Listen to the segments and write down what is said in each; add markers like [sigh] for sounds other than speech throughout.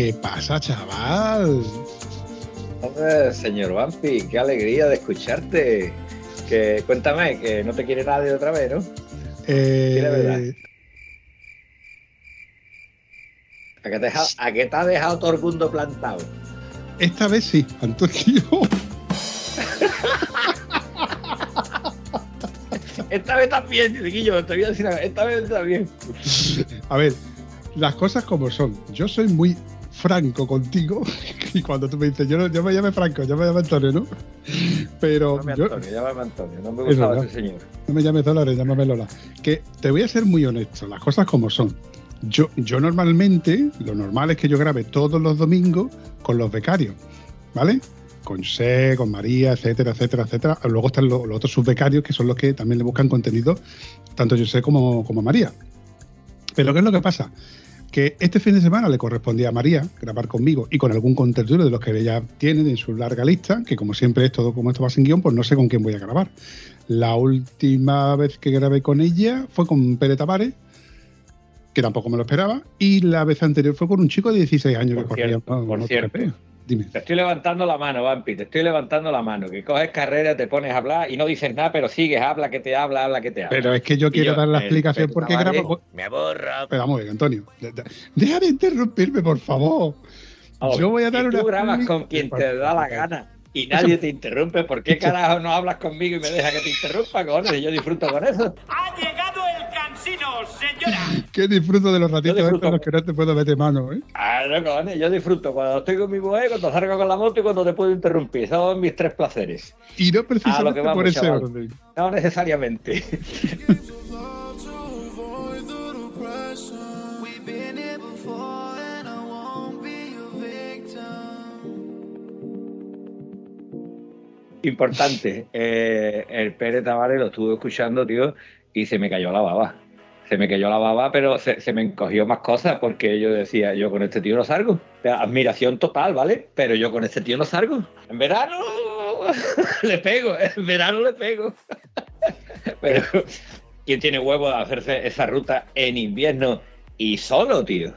¿Qué pasa, chaval? Hombre, señor Vampi, qué alegría de escucharte. Que, cuéntame, que no te quiere nadie otra vez, ¿no? Eh, la verdad. ¿A qué, te, ha- a qué te ha dejado todo el mundo plantado? esta vez sí, Antonio. Esta vez también, chiquillo, te voy a decir, esta vez también. A ver, las cosas como son. Yo soy muy franco contigo [laughs] y cuando tú me dices, yo, no, yo me llame Franco, yo me llamo Antonio, ¿no? Pero Llámame yo, Antonio, llámame Antonio, no me gustaba ese señor. no me llames Dolores, llámame Lola. Que te voy a ser muy honesto, las cosas como son. Yo, yo normalmente, lo normal es que yo grabe todos los domingos con los becarios, ¿vale? Con José, con María, etcétera, etcétera, etcétera. Luego están los, los otros subbecarios que son los que también le buscan contenido, tanto José como, como María. Pero ¿qué es lo que pasa? Que este fin de semana le correspondía a María grabar conmigo y con algún contertulio de los que ella tiene en su larga lista, que como siempre es todo como esto va sin guion, pues no sé con quién voy a grabar. La última vez que grabé con ella fue con Pere Tavares, que tampoco me lo esperaba, y la vez anterior fue con un chico de 16 años Por que corría. cierto, no, por no cierto. Dime. Te estoy levantando la mano, Vampi, te estoy levantando la mano. Que coges carrera, te pones a hablar y no dices nada, pero sigues, habla que te habla, habla que te habla. Pero es que yo quiero yo, dar la el explicación Pere por qué Tavares, grabo. Me aborra. Pero vamos bien, Antonio. de- de- Deja de interrumpirme, por favor. Yo voy a dar una Tú grabas con quien te da la gana y nadie te interrumpe. ¿Por qué carajo no hablas conmigo y me deja que te interrumpa, cojones? Y yo disfruto con eso. ¡Ha llegado el señora! [laughs] Que disfruto de los ratitos estos en los que no te puedo meter mano, ¿eh? Ah, no, cojones, yo disfruto cuando estoy con mi mujer, cuando salgo con la moto y cuando te puedo interrumpir. Son mis tres placeres. Y no precisamente vamos, por ese chaval. orden. No necesariamente. Importante. eh, el Pérez Tavares lo estuve escuchando, tío, y se me cayó la baba. Se me cayó la baba, pero se, se me encogió más cosas porque yo decía, yo con este tío no salgo. Admiración total, ¿vale? Pero yo con este tío no salgo. En verano [laughs] le pego, en verano le pego. [laughs] Pero, ¿quién tiene huevo de hacerse esa ruta en invierno y solo, tío?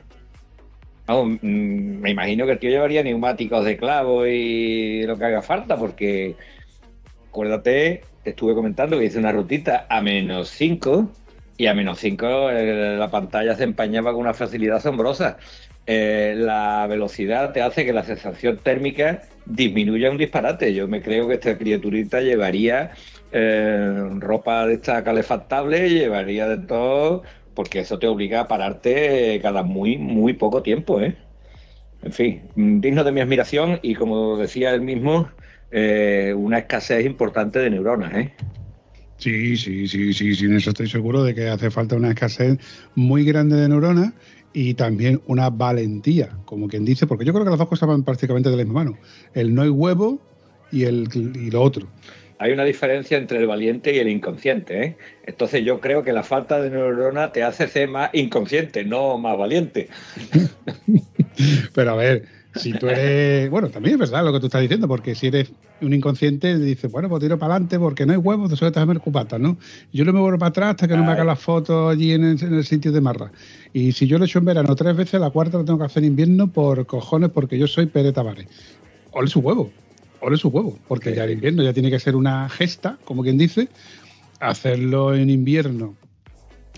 Mm, me imagino que el tío llevaría neumáticos de clavo y lo que haga falta, porque acuérdate, te estuve comentando que hice una rutita a menos 5 y a menos 5 la pantalla se empañaba con una facilidad asombrosa. Eh, la velocidad te hace que la sensación térmica disminuya un disparate. Yo me creo que esta criaturita llevaría eh, ropa de esta calefactable, llevaría de todo, porque eso te obliga a pararte cada muy, muy poco tiempo, ¿eh? En fin, digno de mi admiración y como decía él mismo, eh, una escasez importante de neuronas, ¿eh? Sí, sí, sí, sí, sí, en eso estoy seguro de que hace falta una escasez muy grande de neuronas y también una valentía, como quien dice, porque yo creo que las dos cosas van prácticamente de la misma mano. El no hay huevo y, el, y lo otro. Hay una diferencia entre el valiente y el inconsciente, ¿eh? Entonces yo creo que la falta de neurona te hace ser más inconsciente, no más valiente. [laughs] Pero a ver, si tú eres. Bueno, también es verdad lo que tú estás diciendo, porque si eres un inconsciente, dices, bueno, pues tiro para adelante porque no hay huevos, te sueltas a ver cupatas, ¿no? Yo no me vuelvo para atrás hasta que no me hagan las fotos allí en el, en el sitio de Marra. Y si yo lo he hecho en verano tres veces, la cuarta lo tengo que hacer en invierno por cojones, porque yo soy Pere Tavares. Ole su huevo, ole su huevo, porque Sí. ya el invierno ya tiene que ser una gesta, como quien dice, hacerlo en invierno,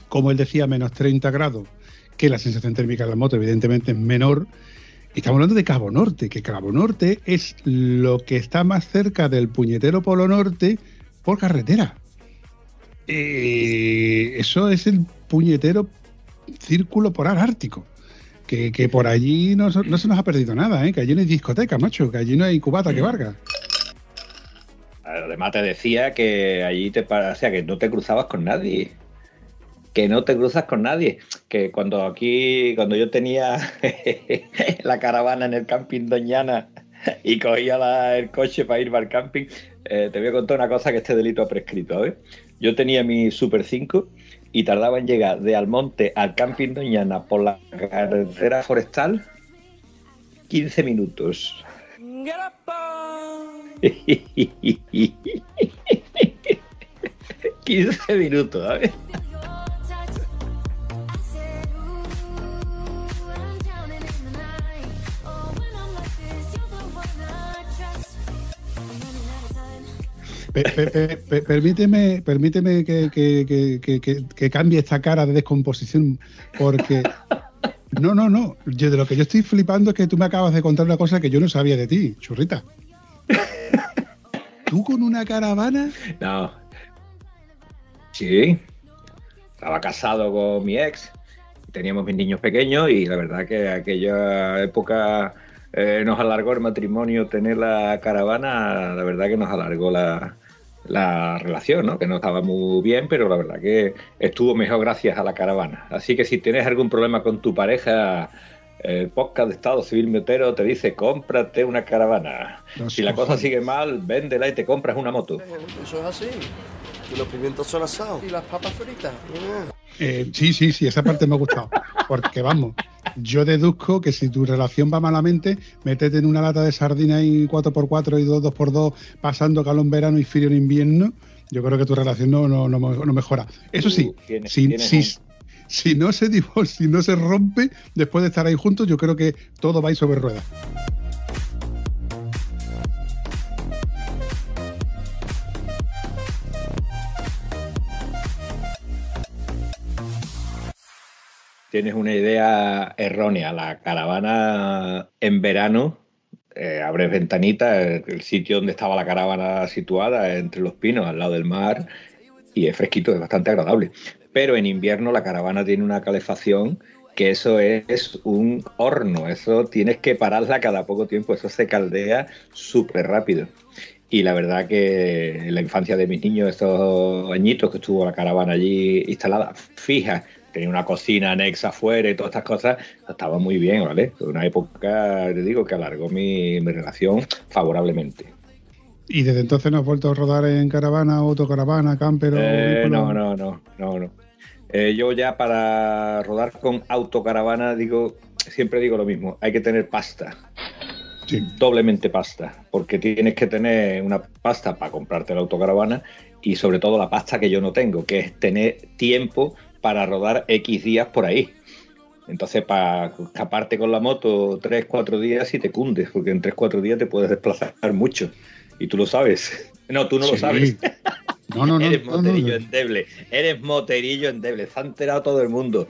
como él decía, menos 30 grados, que la sensación térmica de la moto evidentemente es menor. Estamos hablando de Cabo Norte, que Cabo Norte es lo que está más cerca del puñetero Polo Norte por carretera. Eh, eso es el puñetero círculo polar ártico. Que, que por allí no, se nos ha perdido nada, ¿eh? que allí no hay discoteca, macho, que allí no hay cubata que varga. Además te decía que allí te pa- o sea, que no te cruzabas con nadie. Que no te cruzas con nadie. Que cuando aquí, cuando yo tenía [laughs] la caravana en el camping Doñana y cogía el coche para ir al camping, eh, te voy a contar una cosa que este delito ha prescrito. ¿ves? Yo tenía mi Super 5 y tardaba en llegar de Almonte al camping Doñana por la carretera forestal 15 minutos. [laughs] 15 minutos, ¿sabes? Permíteme, permíteme que, que- que- que- cambie esta cara de descomposición, porque no, no, no. Yo de lo que yo estoy flipando es que tú me acabas de contar una cosa que yo no sabía de ti, churrita. Tú con una caravana, No. Sí. Estaba casado con mi ex. Teníamos mis niños pequeños y la verdad que aquella época eh, nos alargó el matrimonio tener la caravana. La verdad que nos alargó la, la relación, ¿no? Que no estaba muy bien, pero la verdad que estuvo mejor gracias a la caravana. Así que si tienes algún problema con tu pareja, el podcast de Estado Civil Motero te dice cómprate una caravana. Si la cosa sigue mal, véndela y te compras una moto. Eso es así. Y los pimientos son asados. Y las papas fritas. Eh, sí, sí, sí, esa parte me ha gustado. Porque vamos, yo deduzco que si tu relación va malamente, métete en una lata de sardinas y 4x4 y 2, 2x2, pasando calor en verano y frío en invierno. Yo creo que tu relación no, no, no, no mejora. Eso sí, tienes- si, tienes si, si no se divorcia, si no se rompe después de estar ahí juntos, yo creo que todo va a ir sobre ruedas. Tienes una idea errónea. La caravana en verano, eh, abres ventanita, el, sitio donde estaba la caravana situada, entre los pinos, al lado del mar, y es fresquito, es bastante agradable. Pero en invierno la caravana tiene una calefacción que eso es un horno, eso tienes que pararla cada poco tiempo, eso se caldea súper rápido. Y la verdad que en la infancia de mis niños, estos añitos que estuvo la caravana allí instalada, fija, tenía una cocina anexa afuera y todas estas cosas, estaba muy bien, ¿vale? Una época, te digo, que alargó mi, mi relación favorablemente. Y desde entonces no has vuelto a rodar en caravana, autocaravana, camper o Eh, no, no, no, no, no. Eh, yo ya para rodar con autocaravana digo, siempre digo lo mismo, hay que tener pasta, Sí. doblemente pasta, porque tienes que tener una pasta para comprarte la autocaravana y sobre todo la pasta que yo no tengo, que es tener tiempo para rodar X días por ahí. Entonces, para escaparte con la moto 3, 4 días y te cundes, porque en 3, 4 días te puedes desplazar mucho. Y tú lo sabes. [laughs] No, tú no lo sabes. No, no, no. [laughs] Eres no, no, moterillo no. endeble. Eres moterillo endeble. Se ha enterado todo el mundo.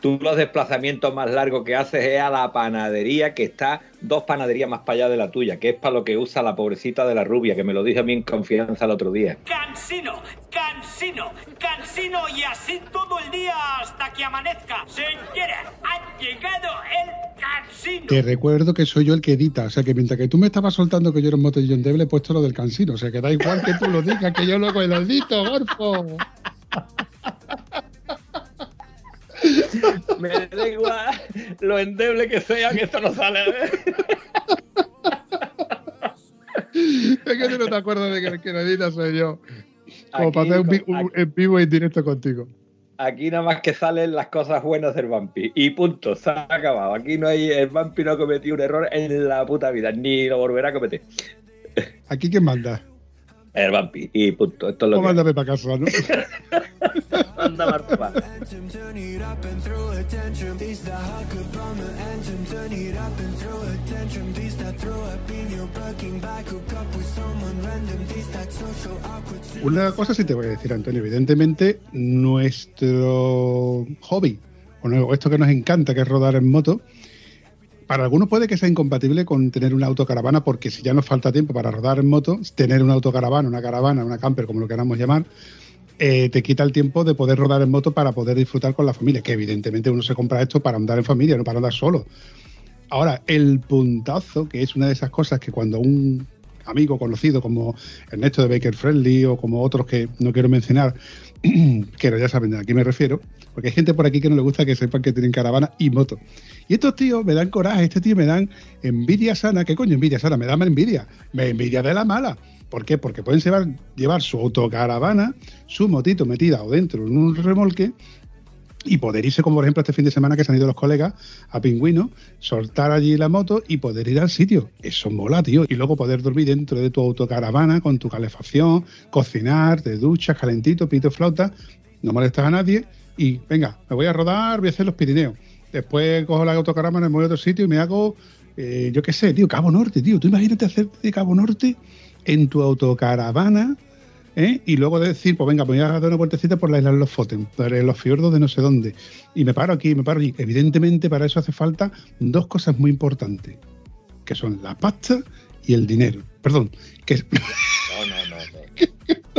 Tú los desplazamientos más largos que haces es a la panadería que está dos panaderías más para allá de la tuya, que es para lo que usa la pobrecita de la rubia, que me lo dijo a mí en confianza el otro día. Cansino, cansino, cansino y así todo el día hasta que amanezca. Señora, ha llegado el cansino. Te recuerdo que soy yo el que edita, o sea que mientras que tú me estabas soltando que yo era un motello endeble, he puesto lo del cansino, o sea que da igual que tú lo digas, que yo luego lo edito, Gorfo. [laughs] [laughs] Me da igual lo endeble que sea, que esto no sale. Es que tú no te acuerdas de que el que lo edita soy yo. Como para hacer un- en vivo y en directo contigo. Aquí nada más que salen las cosas buenas del vampi. Y punto, se ha acabado. Aquí no hay, el vampi no ha cometido un error en la puta vida, ni lo volverá a cometer. ¿Aquí quién manda? El vampi. Y punto, esto es lo O que mándame para casa, ¿no? [laughs] manda Marfa. Anthem, turn it up and throw a tantrum. This the Hakapama anthem. Turn it up and throw a tantrum. This that throw up in your parking bike. Hook up with someone random. This that social awkward. Una cosa sí te voy a decir, Antonio. Evidentemente, nuestro hobby, o no, esto que nos encanta, que es rodar en moto, para algunos puede que sea incompatible con tener una autocaravana, porque si ya nos falta tiempo para rodar en moto, tener una autocaravana, una caravana, una camper, como lo queramos llamar, eh, te quita el tiempo de poder rodar en moto para poder disfrutar con la familia, que evidentemente uno se compra esto para andar en familia, no para andar solo. Ahora, el puntazo, que es una de esas cosas que cuando un amigo conocido como Ernesto de Baker Friendly o como otros que no quiero mencionar, [clears throat] que ya saben a quién me refiero, porque hay gente por aquí que no le gusta que sepan que tienen caravana y moto. Y estos tíos me dan coraje, este tío me dan envidia sana. ¿Qué coño envidia sana? Me da envidia. Me envidia de la mala. ¿Por qué? Porque pueden llevar, llevar su autocaravana, su motito metida o dentro en un remolque y poder irse, como por ejemplo este fin de semana que se han ido los colegas a Pingüino, soltar allí la moto y poder ir al sitio. Eso mola, tío. Y luego poder dormir dentro de tu autocaravana con tu calefacción, cocinar, te duchas, calentito, pito, flauta, no molestas a nadie y venga, me voy a rodar, voy a hacer los Pirineos. Después cojo la autocaravana, me voy a otro sitio y me hago, eh, yo qué sé, tío, Cabo Norte, tío. Tú imagínate hacerte de Cabo Norte en tu autocaravana ¿eh? y luego decir, pues venga, pues voy a dar una vueltecita por la isla de los Foten, por los fiordos de no sé dónde. Y me paro aquí, me paro allí. Evidentemente, para eso hace falta dos cosas muy importantes, que son la pasta y el dinero. Perdón, que... No, no, no. no.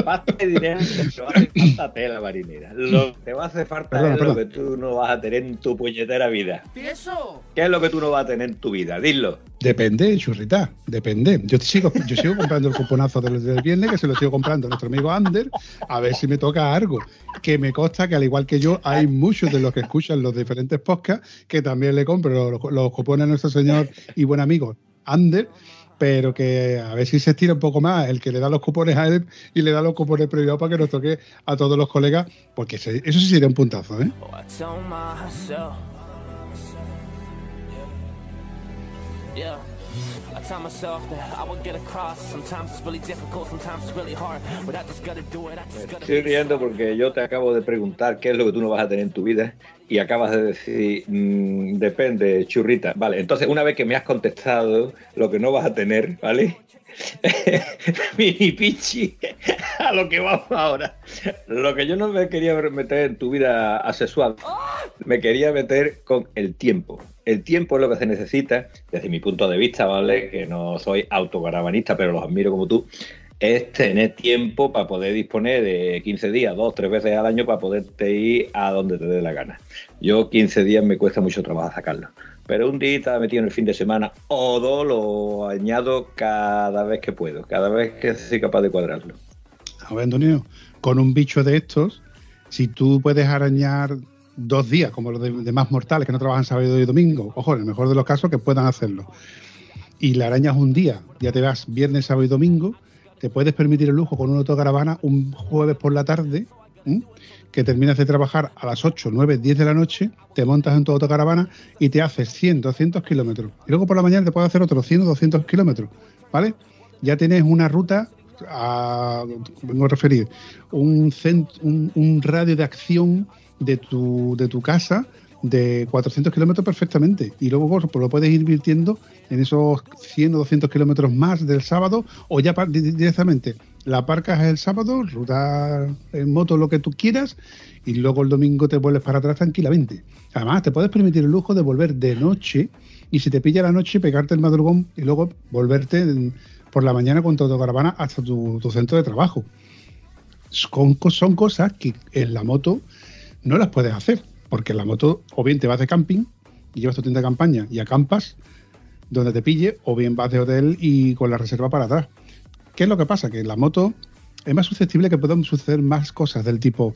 Pasta y dinero te va a hacer falta tela marinera. Lo que te va a hacer falta Perdona, es lo que tú no vas a tener en tu puñetera vida. ¿Y eso? ¿Qué es lo que tú no vas a tener en tu vida? Dilo. Depende, churrita, depende. Yo sigo, yo sigo comprando el cuponazo del, del viernes, que se lo sigo comprando a nuestro amigo Ander, a ver si me toca algo. Que me consta que al igual que yo, hay muchos de los que escuchan los diferentes podcasts que también le compro los, los cupones a nuestro señor y buen amigo Ander, pero que a ver si se estira un poco más. El que le da los cupones a él y le da los cupones privados para que nos toque a todos los colegas, porque eso sí sería un puntazo, ¿eh? Oh, tell myself. Yeah. I tell myself that I would get across. Sometimes it's really difficult, sometimes it's really hard. But I just gotta do it. I just gotta Estoy riendo porque yo te acabo de preguntar qué es lo que tú no vas a tener en tu vida y acabas de decir, mm, depende, churrita. Vale, entonces una vez que me has contestado lo que no vas a tener, ¿vale? [laughs] Mini pichi, [laughs] a lo que vamos ahora. Lo que yo no me quería meter en tu vida asexual, me quería meter con el tiempo. El tiempo es lo que se necesita, desde mi punto de vista, ¿vale? Que no soy autocaravanista, pero los admiro como tú es tener tiempo para poder disponer de 15 días, dos, tres veces al año para poderte ir a donde te dé la gana. Yo 15 días me cuesta mucho trabajo sacarlo. Pero un día metido en el fin de semana o dos lo añado cada vez que puedo, cada vez que soy capaz de cuadrarlo. A ver, Antonio, con un bicho de estos, si tú puedes arañar dos días, como los de- demás mortales que no trabajan sábado y domingo, ojo, en el mejor de los casos que puedan hacerlo, y le arañas un día, ya te vas viernes, sábado y domingo, te puedes permitir el lujo con una autocaravana un jueves por la tarde, que terminas de trabajar a las 8, 9, 10 de la noche, te montas en tu autocaravana y te haces 100, 200 kilómetros. Y luego por la mañana te puedes hacer otros 100 o 200 kilómetros, ¿vale? Ya tienes una ruta, a, vengo a referir, un, cent- un radio de acción de tu, de tu casa de 400 kilómetros perfectamente. Y luego pues, lo puedes ir invirtiendo en esos 100 o 200 kilómetros más del sábado o ya directamente la aparcas el sábado, ruta en moto, lo que tú quieras, y luego el domingo te vuelves para atrás tranquilamente. Además, te puedes permitir el lujo de volver de noche y si te pilla la noche, pegarte el madrugón y luego volverte por la mañana con tu autocaravana hasta tu, centro de trabajo. Son cosas que en la moto no las puedes hacer, porque la moto o bien te vas de camping y llevas tu tienda de campaña y acampas donde te pille, o bien vas de hotel y con la reserva para atrás. ¿Qué es lo que pasa? Que la moto es más susceptible que puedan suceder más cosas del tipo,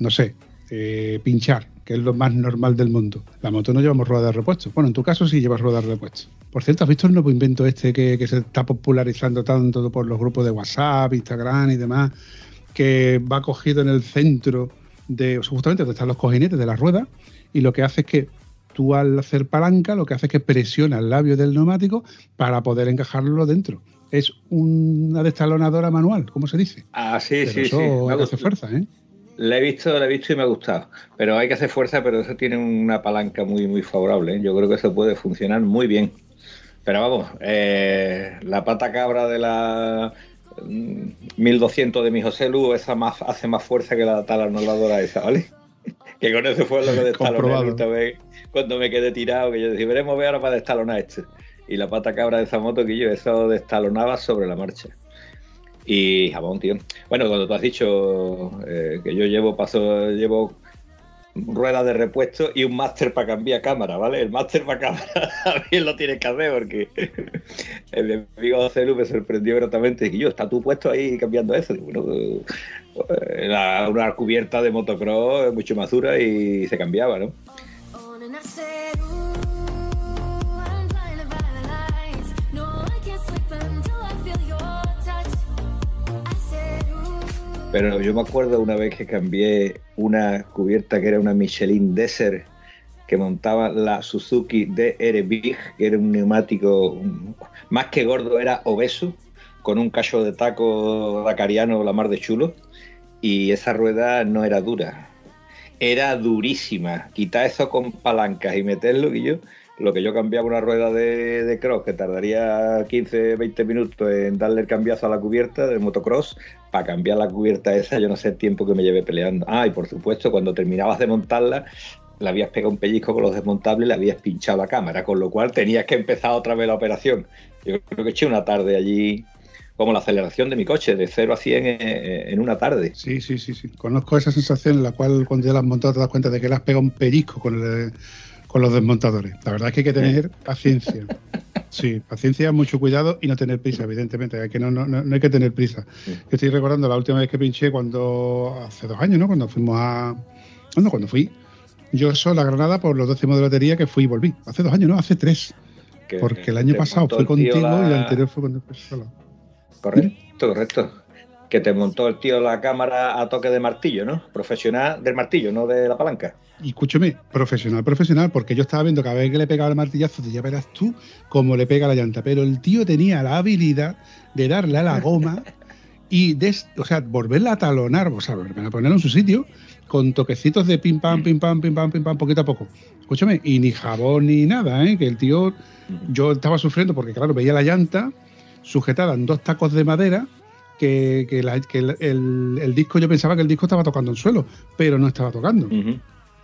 no sé, eh, pinchar, que es lo más normal del mundo. La moto no llevamos ruedas de repuesto. Bueno, en tu caso sí llevas ruedas de repuesto. Por cierto, ¿has visto el nuevo invento este que, que se está popularizando tanto por los grupos de WhatsApp, Instagram y demás? Que va cogido en el centro de justamente donde están los cojinetes de la rueda y lo que hace es que tú al hacer palanca lo que hace es que presiona el labio del neumático para poder encajarlo dentro. Es una destalonadora manual, ¿cómo se dice? Ah, sí, Pero sí, eso sí. Me hacer fuerza, ¿eh? La he visto, la he visto y me ha gustado. Pero hay que hacer fuerza, pero eso tiene una palanca muy, muy favorable. ¿eh? Yo creo que eso puede funcionar muy bien. Pero vamos, eh, la pata cabra de la 1200 de mi José Lu, esa más, hace más fuerza que la talonadora esa, ¿vale? [laughs] que con eso fue lo que destaloné cuando me quedé tirado, que yo decía, veremos ver ahora para destalonar este. Y la pata cabra de esa moto que yo, eso destalonaba sobre la marcha. Y jabón, tío. Bueno, cuando tú has dicho eh, que yo llevo paso, llevo rueda de repuesto y un máster para cambiar cámara, ¿vale? El máster para cámara [laughs] también lo tienes que hacer porque [laughs] el amigo Celu me sorprendió gratamente y yo, ¿está tú puesto ahí cambiando eso? Bueno, eh, una cubierta de motocross mucho más dura y se cambiaba, ¿no? Pero yo me acuerdo una vez que cambié una cubierta que era una Michelin Desert que montaba la Suzuki DR Big, que era un neumático más que gordo, era obeso, con un cacho de taco dacariano la mar de chulo, y esa rueda no era dura, era durísima. Quitar eso con palancas y meterlo, y yo, lo que yo cambiaba una rueda de, de cross, que tardaría 15, 20 minutos en darle el cambiazo a la cubierta del motocross, para cambiar la cubierta esa, yo no sé el tiempo que me llevé peleando. Ah, y por supuesto, cuando terminabas de montarla, le habías pegado un pellizco con los desmontables y le habías pinchado la cámara, con lo cual tenías que empezar otra vez la operación. Yo creo que eché una tarde allí, como la aceleración de mi coche, de 0 a 100 en, en una tarde. Sí, sí, sí, sí. Conozco esa sensación en la cual cuando ya la has montado te das cuenta de que le has pegado un pellizco con, el- con los desmontadores. La verdad es que hay que tener paciencia. [laughs] Sí, paciencia, mucho cuidado y no tener prisa, evidentemente. Hay que no, no, no hay que tener prisa. Yo estoy recordando la última vez que pinché cuando hace dos años, ¿no? Cuando fuimos a. No, cuando fui. Yo soy la Granada por los décimos de lotería que fui y volví. Hace dos años, no, hace tres. Que Porque el año pasado el tío contigo y el la- anterior fue cuando fui solo. Correcto, correcto. Que te montó el tío la cámara a toque de martillo, ¿no? Profesional del martillo, no de la palanca. Y escúchame, profesional, profesional, porque yo estaba viendo cada vez que le pegaba el martillazo, ya verás tú cómo le pega la llanta. Pero el tío tenía la habilidad de darle a la goma y, des- o sea, volverla a talonar, o sea, volverla ponerla en su sitio, con toquecitos de pim pam, pim pam, pim pam, pim pam, poquito a poco. Escúchame, y ni jabón ni nada, ¿eh? Que el tío, yo estaba sufriendo porque, claro, veía la llanta sujetada en dos tacos de madera. Que, que la- que el, el- el disco, yo pensaba que el disco estaba tocando el suelo, pero no estaba tocando. Ujú.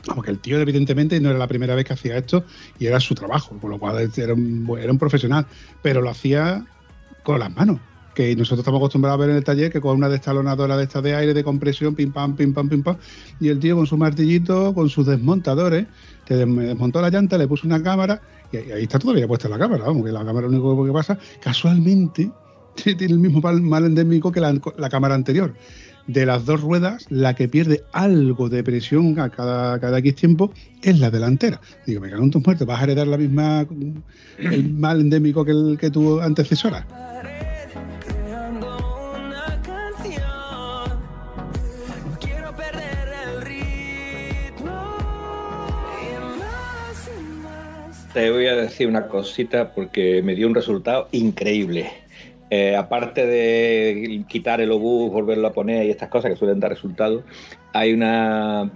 Vamos, que el tío evidentemente no era la primera vez que hacía esto y era su trabajo, con lo cual era un, era un profesional, pero lo hacía con las manos. Que nosotros estamos acostumbrados a ver en el taller que con una destalonadora de estas de aire, de compresión, pim pam, pim pam, pim pam, y el tío con su martillito, con sus desmontadores, te desmontó la llanta, le puso una cámara y ahí, ahí está todavía puesta la cámara, vamos, que la cámara lo único que pasa, casualmente, tiene el mismo mal, endémico que la, cámara anterior de las dos ruedas, la que pierde algo de presión a cada, cada X tiempo es la delantera. Digo, me cago en tus muertos, vas a heredar la misma, el mal endémico que, el, que tu antecesora. Te voy a decir una cosita porque me dio un resultado increíble. Eh, aparte de quitar el obús, volverlo a poner y estas cosas que suelen dar resultados, hay una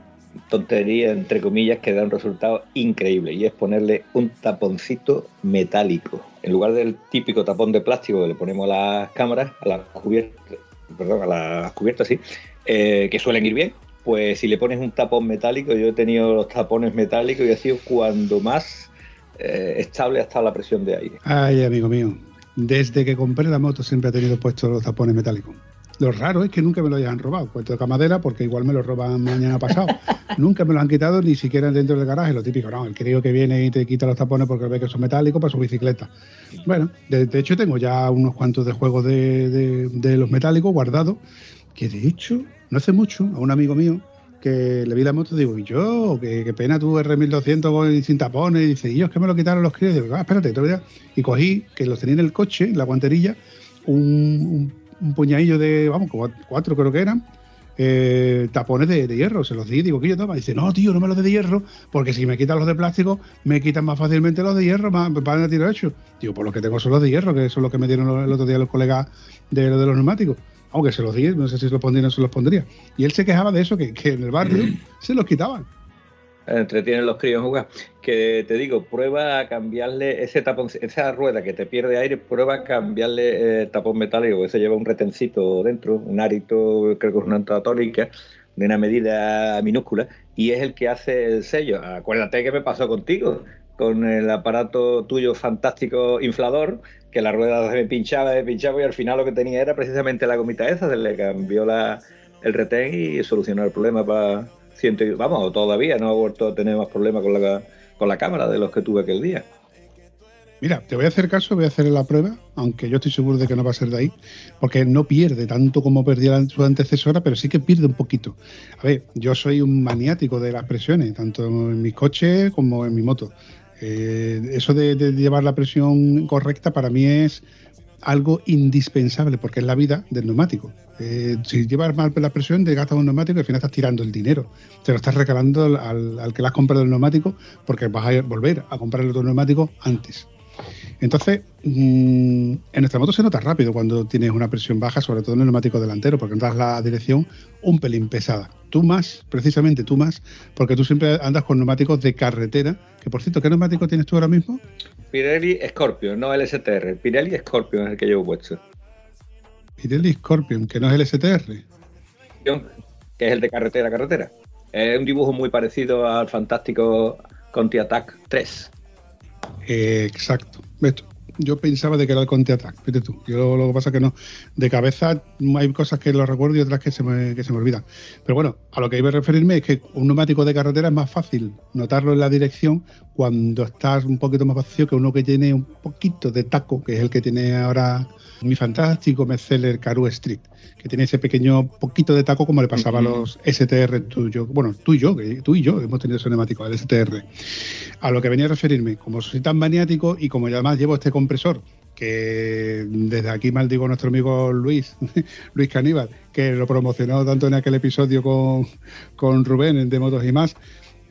tontería, entre comillas, que da un resultado increíble y es ponerle un taponcito metálico. En lugar del típico tapón de plástico que le ponemos a las cámaras, a las cubiertas, perdón, a las cubiertas, sí, eh, que suelen ir bien, pues si le pones un tapón metálico, yo he tenido los tapones metálicos y ha sido cuando más eh, estable ha estado la presión de aire. Ay, amigo mío, desde que compré la moto siempre he tenido puestos los tapones metálicos. Lo raro es que nunca me lo hayan robado, puesto de madera, porque igual me lo roban mañana pasado. [laughs] nunca me lo han quitado ni siquiera dentro del garaje, lo típico, no, el crío que viene y te quita los tapones porque ve que son metálicos para su bicicleta. Bueno, de, de hecho tengo ya unos cuantos de juegos de, de- de los metálicos guardados, que de hecho, no hace mucho, a un amigo mío, que le vi la moto, digo, y yo, qué, qué pena tu R1200 con- sin tapones, y dice, y yo es que me lo quitaron los críos, digo, ah, espérate, te voy a-". y cogí, que los tenía en el coche, en la guanterilla, un, un- un puñadillo de, vamos, como cuatro creo que eran, eh, tapones de, hierro, se los di, digo, ¿qué yo toma? Dice, no, tío, no me los de hierro, porque si me quitan los de plástico, me quitan más fácilmente los de hierro, más, van a tiro hecho. Digo, pues los que tengo son los de hierro, que son los que me dieron los- el otro día los colegas de, de los neumáticos. Aunque se los di, no sé si se los pondría o no se los pondría. Y él se quejaba de eso, que, que en el barrio se los quitaban. Entretienen los críos jugar. Que te digo, prueba a cambiarle ese tapón, esa rueda que te pierde aire, prueba a cambiarle el tapón metálico, que se lleva un retencito dentro, un arito, creo que es una antatónica, de una medida minúscula, y es el que hace el sello. Acuérdate que me pasó contigo, con el aparato tuyo fantástico inflador, que la rueda se me pinchaba, me pinchaba, y al final lo que tenía era precisamente la gomita esa, se le cambió la, el retén y solucionó el problema para ciento, y- vamos, todavía no ha vuelto a tener más problemas con la, con la cámara de los que tuve aquel día. Mira, te voy a hacer caso, voy a hacer la prueba, aunque yo estoy seguro de que no va a ser de ahí, porque no pierde tanto como perdía su antecesora, pero sí que pierde un poquito. A ver, yo soy un maniático de las presiones, tanto en mis coches como en mi moto. Eh, eso de, llevar la presión correcta para mí es algo indispensable, porque es la vida del neumático. Eh, si llevas mal la presión, te gastas un neumático y al final estás tirando el dinero. Te lo estás regalando al, al- al que le has comprado el neumático, porque vas a volver a comprar el otro neumático antes. Entonces, mm, en nuestra moto se nota rápido cuando tienes una presión baja, sobre todo en el neumático delantero, porque andas la dirección un pelín pesada. Tú más, precisamente tú más, porque tú siempre andas con neumáticos de carretera. Que por cierto, ¿qué neumático tienes tú ahora mismo? Pirelli Scorpion, no el STR. Pirelli Scorpion es el que llevo puesto. Pirelli Scorpion, que no es el STR. Que es el de carretera a carretera. Es un dibujo muy parecido al fantástico Conti Attack 3. Eh, exacto. Yo pensaba de que era el Conti Attack, vete tú. Yo lo que pasa es que no. De cabeza hay cosas que lo recuerdo y otras que se, me, que se me olvidan. Pero bueno, a lo que iba a referirme es que un neumático de carretera es más fácil notarlo en la dirección cuando estás un poquito más vacío que uno que tiene un poquito de taco, que es el que tiene ahora mi fantástico Mercedes Caru Street, que tiene ese pequeño poquito de taco como le pasaba a los STR tuyo. Bueno, tú y yo, que tú y yo hemos tenido ese neumático, el STR. A lo que venía a referirme, como soy tan maniático y como además llevo este compresor, que desde aquí maldigo a nuestro amigo Luis, [laughs] Luis Caníbal, que lo promocionó tanto en aquel episodio con, con Rubén en de Motos y más,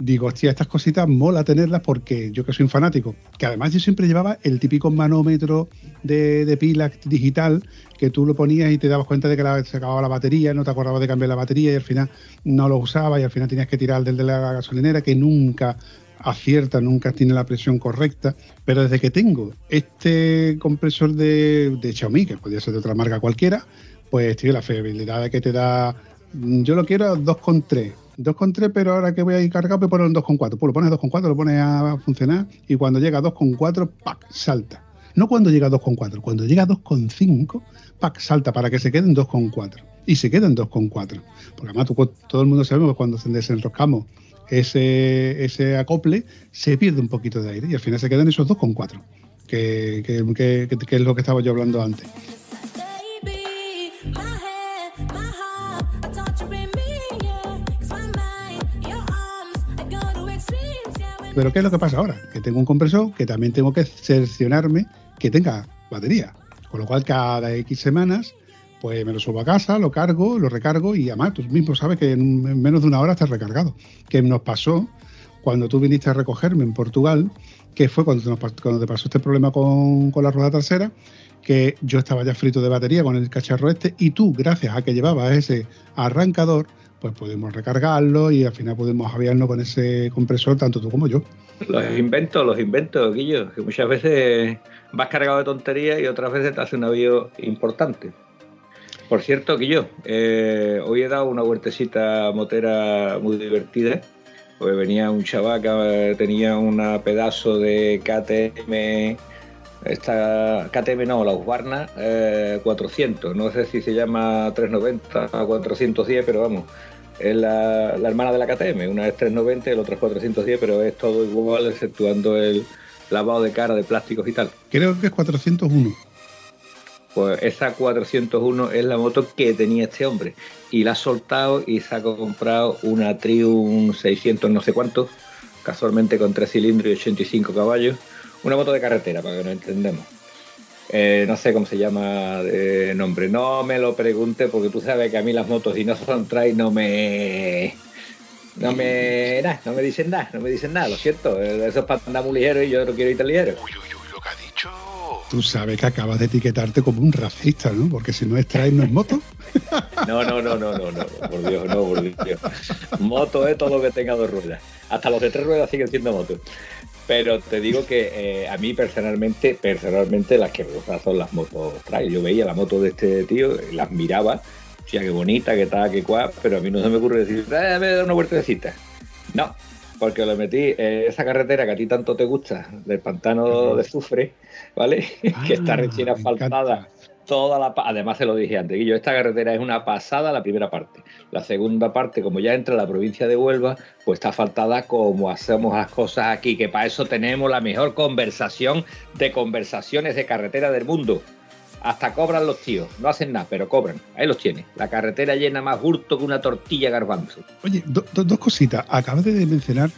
digo, hostia, estas cositas mola tenerlas porque yo que soy un fanático, que además yo siempre llevaba el típico manómetro de, de pila digital que tú lo ponías y te dabas cuenta de que la- se acababa la batería, no te acordabas de cambiar la batería y al final no lo usabas y al final tenías que tirar del de la gasolinera que nunca acierta, nunca tiene la presión correcta, pero desde que tengo este compresor de, de Xiaomi, que podría ser de otra marca cualquiera, pues tiene la fiabilidad que te da, yo lo quiero 2,3, 2,3, pero ahora que voy a ir cargado, me poner un 2,4, pues lo pones a 2,4, lo pones a funcionar y cuando llega a 2,4, ¡pac! salta. No cuando llega a 2,4, cuando llega a 2,5, ¡pac! salta para que se quede en 2,4. Y se queda en 2,4. Porque además todo el mundo sabemos que cuando desenroscamos ese, ese acople, se pierde un poquito de aire y al final se quedan esos 2,4. Que, que, que, que- que es lo que estaba yo hablando antes. Pero ¿qué es lo que pasa ahora? Que tengo un compresor que también tengo que cerciorarme que tenga batería. Con lo cual, cada X semanas, pues me lo subo a casa, lo cargo, lo recargo y además tú mismo sabes que en, en menos de una hora está recargado. Que nos pasó cuando tú viniste a recogerme en Portugal, que fue cuando, cuando te pasó este problema con, con la rueda trasera, que yo estaba ya frito de batería con el cacharro este y tú, gracias a que llevabas ese arrancador, pues podemos recargarlo y al final podemos aviarnos con ese compresor, tanto tú como yo. Los inventos, los inventos, Guillo, que muchas veces vas cargado de tonterías y otras veces te hace un avión importante. Por cierto, Guillo, eh, hoy he dado una huertecita motera muy divertida. Pues venía un chaval que tenía una pedazo de KTM, esta KTM no, la Husqvarna eh, 400. No sé si se llama 390 o 410, pero vamos, es la, la hermana de la KTM. Una es 390 y la otra es 410, pero es todo igual, exceptuando el lavado de cara de plásticos y tal. Creo que es 401. Pues esa 401 es la moto que tenía este hombre. Y la ha soltado y se ha comprado una Triumph 600 no sé cuánto, casualmente con 3 cilindros y 85 caballos. Una moto de carretera, para que nos entendamos. Eh, no sé cómo se llama de nombre. No me lo pregunte porque tú sabes que a mí las motos, si no son trail, no me... No me... Nah, no me dicen nada, no me dicen nada, lo cierto. Eh, Eso es para andar muy ligero y yo no quiero ir tan ligero. Uy, uy, uy, lo que ha dicho. Tú sabes que acabas de etiquetarte como un racista, ¿no? Porque si no es trail, no es moto. [laughs] No, no, no, no, no, no, por Dios, no, por Dios. Moto es todo lo que tenga dos ruedas. Hasta los de tres ruedas siguen siendo motos. Pero te digo que eh, a mí personalmente, personalmente las que me gustan son las motos trail. Yo veía la moto de este tío, las miraba, decía qué bonita, que tal, que cual, pero a mí no se me ocurre decir, "Eh, me da una vueltecita. No, porque le metí eh, esa carretera que a ti tanto te gusta, del pantano de Sufre, ¿vale? [laughs] que está Ah, recién me asfaltada encanta. Toda la además se lo dije antes, Guillo, esta carretera es una pasada la primera parte. La segunda parte, como ya entra la provincia de Huelva, pues está faltada como hacemos las cosas aquí, que para eso tenemos la mejor conversación de conversaciones de carretera del mundo. Hasta cobran los tíos, no hacen nada, pero cobran. Ahí los tiene. La carretera llena más hurto que una tortilla garbanzo. Oye, do- do- dos cositas. Acabas de mencionar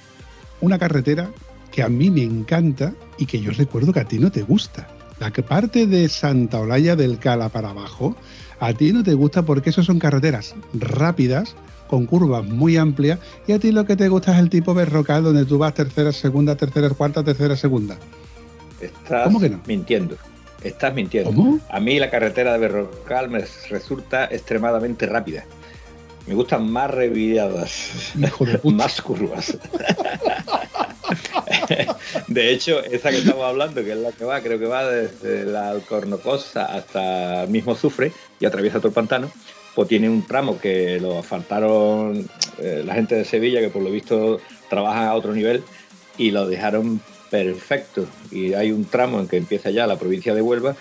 una carretera que a mí me encanta y que yo recuerdo que a ti no te gusta. La que parte de Santa Olaya del Cala para abajo, a ti no te gusta porque eso son carreteras rápidas, con curvas muy amplias, y a ti lo que te gusta es el tipo berrocal donde tú vas tercera, segunda, tercera, cuarta, tercera, segunda. Estás ¿Cómo que no? mintiendo. Estás mintiendo. ¿Cómo? A mí la carretera de Berrocal me resulta extremadamente rápida. Me gustan más puta. más curvas. de hecho, esa que estamos hablando, que es la que va, creo que va desde la Alcornocosa hasta mismo Zufre y atraviesa todo el pantano, pues tiene un tramo que lo asfaltaron eh, la gente de Sevilla, que por lo visto trabaja a otro nivel, y lo dejaron perfecto. Y hay un tramo en que empieza ya la provincia de Huelva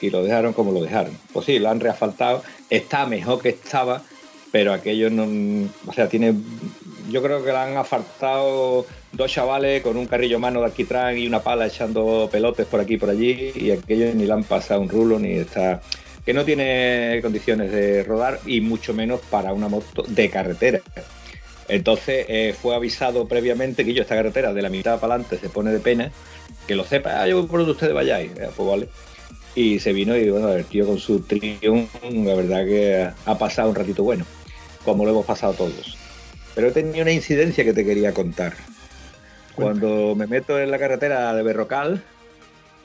y lo dejaron como lo dejaron. Pues sí, lo han reasfaltado, está mejor que estaba, pero aquello no. O sea, tiene. Yo creo que lo han asfaltado dos chavales con un carrillo mano de alquitrán y una pala echando pelotes por aquí y por allí, y aquello ni le han pasado un rulo ni está. que no tiene condiciones de rodar y mucho menos para una moto de carretera. Entonces eh, fue avisado previamente que yo esta carretera de la mitad para adelante se pone de pena, que lo sepa, ah, yo por donde ustedes vayáis, Eh, pues vale. Y se vino y bueno, el tío con su triunfo, la verdad que ha pasado un ratito bueno, como lo hemos pasado todos. Pero he tenido una incidencia que te quería contar. Cuando me meto en la carretera de Berrocal,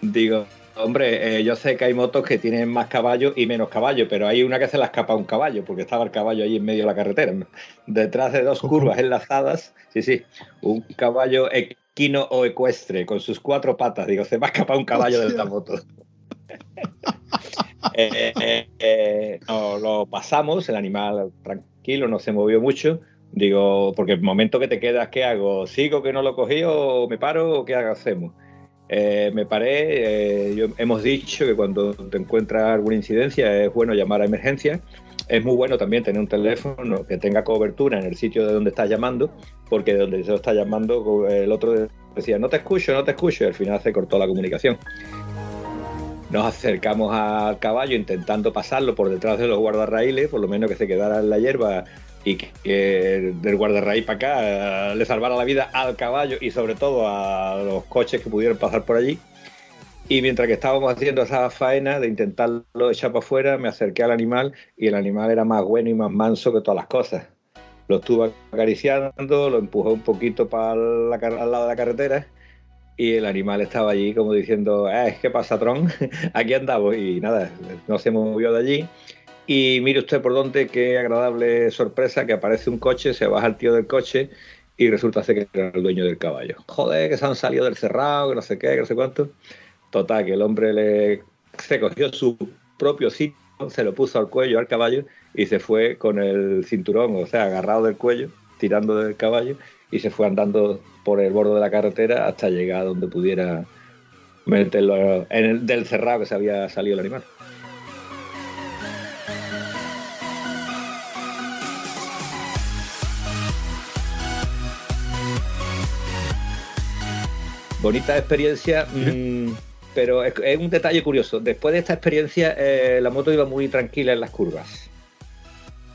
digo, hombre, eh, yo sé que hay motos que tienen más caballos y menos caballos, pero hay una que se la escapa a un caballo, porque estaba el caballo ahí en medio de la carretera, ¿no? detrás de dos curvas enlazadas, sí, sí, un caballo equino o ecuestre con sus cuatro patas, digo, se me ha escapado un caballo de esta moto. [laughs] Eh, eh, eh, no, lo pasamos, el animal tranquilo, no se movió mucho. Digo, porque el momento que te quedas, ¿qué hago? ¿Sigo que no lo cogí o me paro o qué hacemos? Eh, me paré, eh, yo- hemos dicho que cuando te encuentras alguna incidencia es bueno llamar a emergencia. Es muy bueno también tener un teléfono que tenga cobertura en el sitio de donde estás llamando, porque de donde se está llamando el otro decía, no te escucho, no te escucho, y al final se cortó la comunicación. Nos acercamos al caballo intentando pasarlo por detrás de los guardarraíles, por lo menos que se quedara en la hierba y que, del guardarraíl para acá eh, le salvara la vida al caballo y sobre todo a los coches que pudieran pasar por allí. Y mientras que estábamos haciendo esa faena de intentarlo echar para afuera, me acerqué al animal y el animal era más bueno y más manso que todas las cosas. Lo estuve acariciando, lo empujé un poquito para la al lado de la carretera y el animal estaba allí como diciendo, eh, ¿qué pasa, Tron? [laughs] Aquí andamos y nada, no se movió de allí. Y mire usted por dónde, qué agradable sorpresa, que aparece un coche, se baja el tío del coche y resulta ser que era el dueño del caballo. Joder, que se han salido del cerrado, que no sé qué, que no sé cuánto. Total, que el hombre le se cogió su propio sitio, se lo puso al cuello al caballo y se fue con el cinturón, o sea, agarrado del cuello, tirando del caballo y se fue andando por el borde de la carretera hasta llegar a donde pudiera meterlo en el, del cerrado que se había salido el animal. Bonita experiencia, mm, pero es, es un detalle curioso. Después de esta experiencia, eh, la moto iba muy tranquila en las curvas.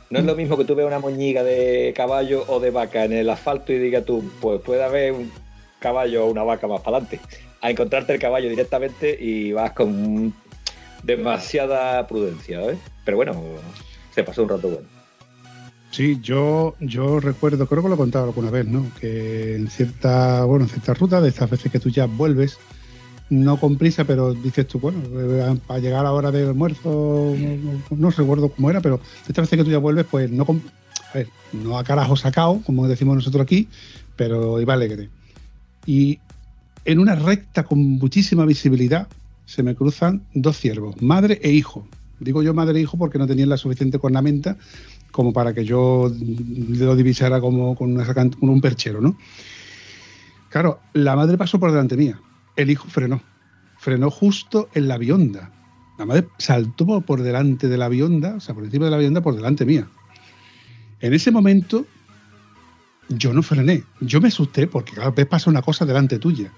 No es lo mismo que tú veas una moñiga de caballo o de vaca en el asfalto y diga tú, pues puede haber un caballo o una vaca más para adelante. A encontrarte el caballo directamente y vas con demasiada prudencia, ¿eh? Pero bueno, se pasó un rato bueno. Sí, yo, yo recuerdo, creo que lo he contado alguna vez, ¿no? Que en cierta, bueno, en cierta ruta, de estas veces que tú ya vuelves, no con prisa, pero dices tú, bueno, eh, para llegar a la hora del almuerzo, no, recuerdo cómo era, pero de estas veces que tú ya vuelves, pues no con, a ver, no a carajo sacado, como decimos nosotros aquí, pero iba alegre. Y en una recta con muchísima visibilidad se me cruzan dos ciervos, madre e hijo. Digo yo madre e hijo porque no tenían la suficiente cornamenta como para que yo lo divisara como con, con un perchero, ¿no? Claro, la madre pasó por delante mía, el hijo frenó, frenó justo en la bionda La madre saltó por delante de la bionda, o sea, por encima de la bionda, por delante mía. En ese momento, yo no frené. Yo me asusté porque cada vez pasa una cosa delante tuya,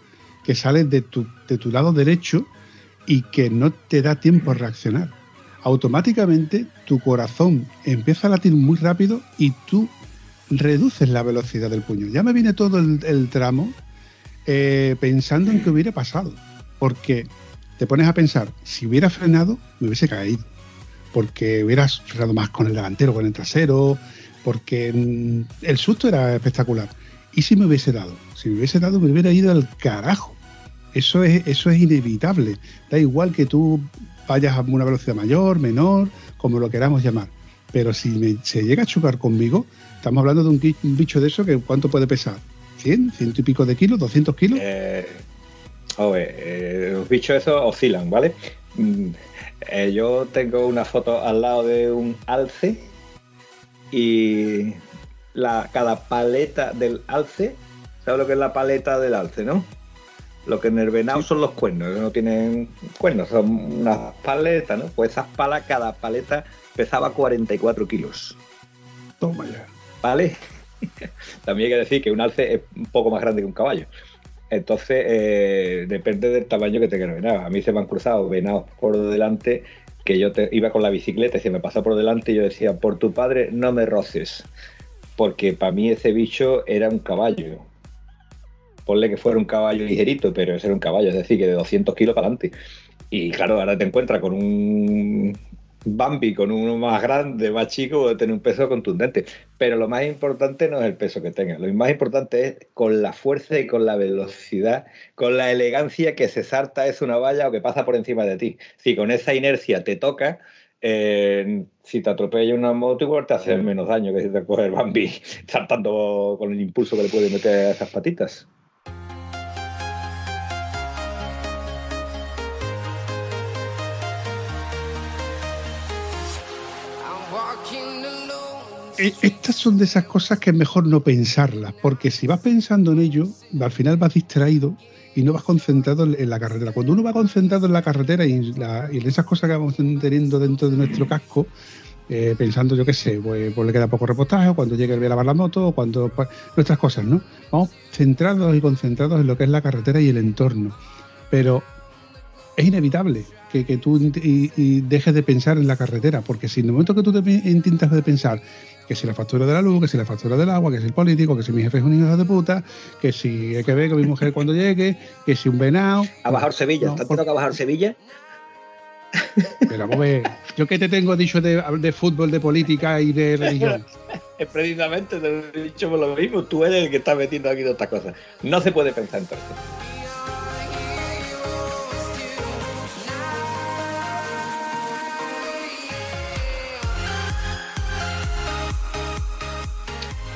que sale de tu, de tu lado derecho y que no te da tiempo a reaccionar. Automáticamente tu corazón empieza a latir muy rápido y tú reduces la velocidad del puño. Ya me viene todo el tramo eh, pensando en qué hubiera pasado. Porque te pones a pensar, si hubiera frenado, me hubiese caído. Porque hubieras frenado más con el delantero, con el trasero, porque mm, el susto era espectacular. ¿Y si me hubiese dado? Si me hubiese dado, me hubiera ido al carajo. Eso es, eso es inevitable. Da igual que tú vayas a una velocidad mayor, menor, como lo queramos llamar. Pero si me- se llega a chocar conmigo, estamos hablando de un, bicho de eso que cuánto puede pesar. ¿100? ¿Ciento y pico de kilos? ¿200 kilos? Eh, joder, eh, los bichos esos oscilan, ¿vale? Mm, eh, yo tengo una foto al lado de un alce y la, cada paleta del alce, ¿sabes lo que es la paleta del alce, no? Lo que en el venado son los cuernos, no tienen cuernos, son unas paletas, ¿no? Pues esas palas, cada paleta pesaba 44 kilos. Toma ya. ¿vale? [laughs] También hay que decir que un alce es un poco más grande que un caballo. Entonces, eh, depende del tamaño que tenga el venado. A mí se me han cruzado venados por delante que yo te- iba con la bicicleta y se me pasó por delante y yo decía, por tu padre no me roces. Porque para mí ese bicho era un caballo. Ponle que fuera un caballo ligerito, pero ese era un caballo, es decir, que de 200 kilos para adelante. Y claro, ahora te encuentras con un Bambi, con uno más grande, más chico, puede tener un peso contundente. Pero lo más importante no es el peso que tenga, lo más importante es con la fuerza y con la velocidad, con la elegancia que se salta es una valla o que pasa por encima de ti. Si con esa inercia te toca, eh, si te atropella una moto, igual te hace menos daño que si te coge el Bambi [laughs] saltando con el impulso que le puede meter a esas patitas. Estas son de esas cosas que es mejor no pensarlas, porque si vas pensando en ello, al final vas distraído y no vas concentrado en la carretera. Cuando uno va concentrado en la carretera y, la- en esas cosas que vamos teniendo dentro de nuestro casco, eh, pensando, yo qué sé, pues, pues le queda poco repostaje, o cuando llegue el a lavar la moto, o cuando pues, nuestras cosas, ¿no? Vamos centrados y concentrados en lo que es la carretera y el entorno. Pero es inevitable que, que tú y, y dejes de pensar en la carretera, porque si en el momento que tú te intentas de pensar que si la factura de la luz, que si la factura del agua, que si el político, que si mi jefe es un hijo de puta, que si hay que ver con mi mujer cuando llegue, que si un venado. A bajar Sevilla, No, ¿te por- toca bajar Sevilla? Pero vamos a ver, yo que te tengo dicho de, de fútbol, de política y de religión. [laughs] Es precisamente, te lo he dicho por lo mismo, tú eres el que está metiendo aquí todas estas cosas. No se puede pensar entonces.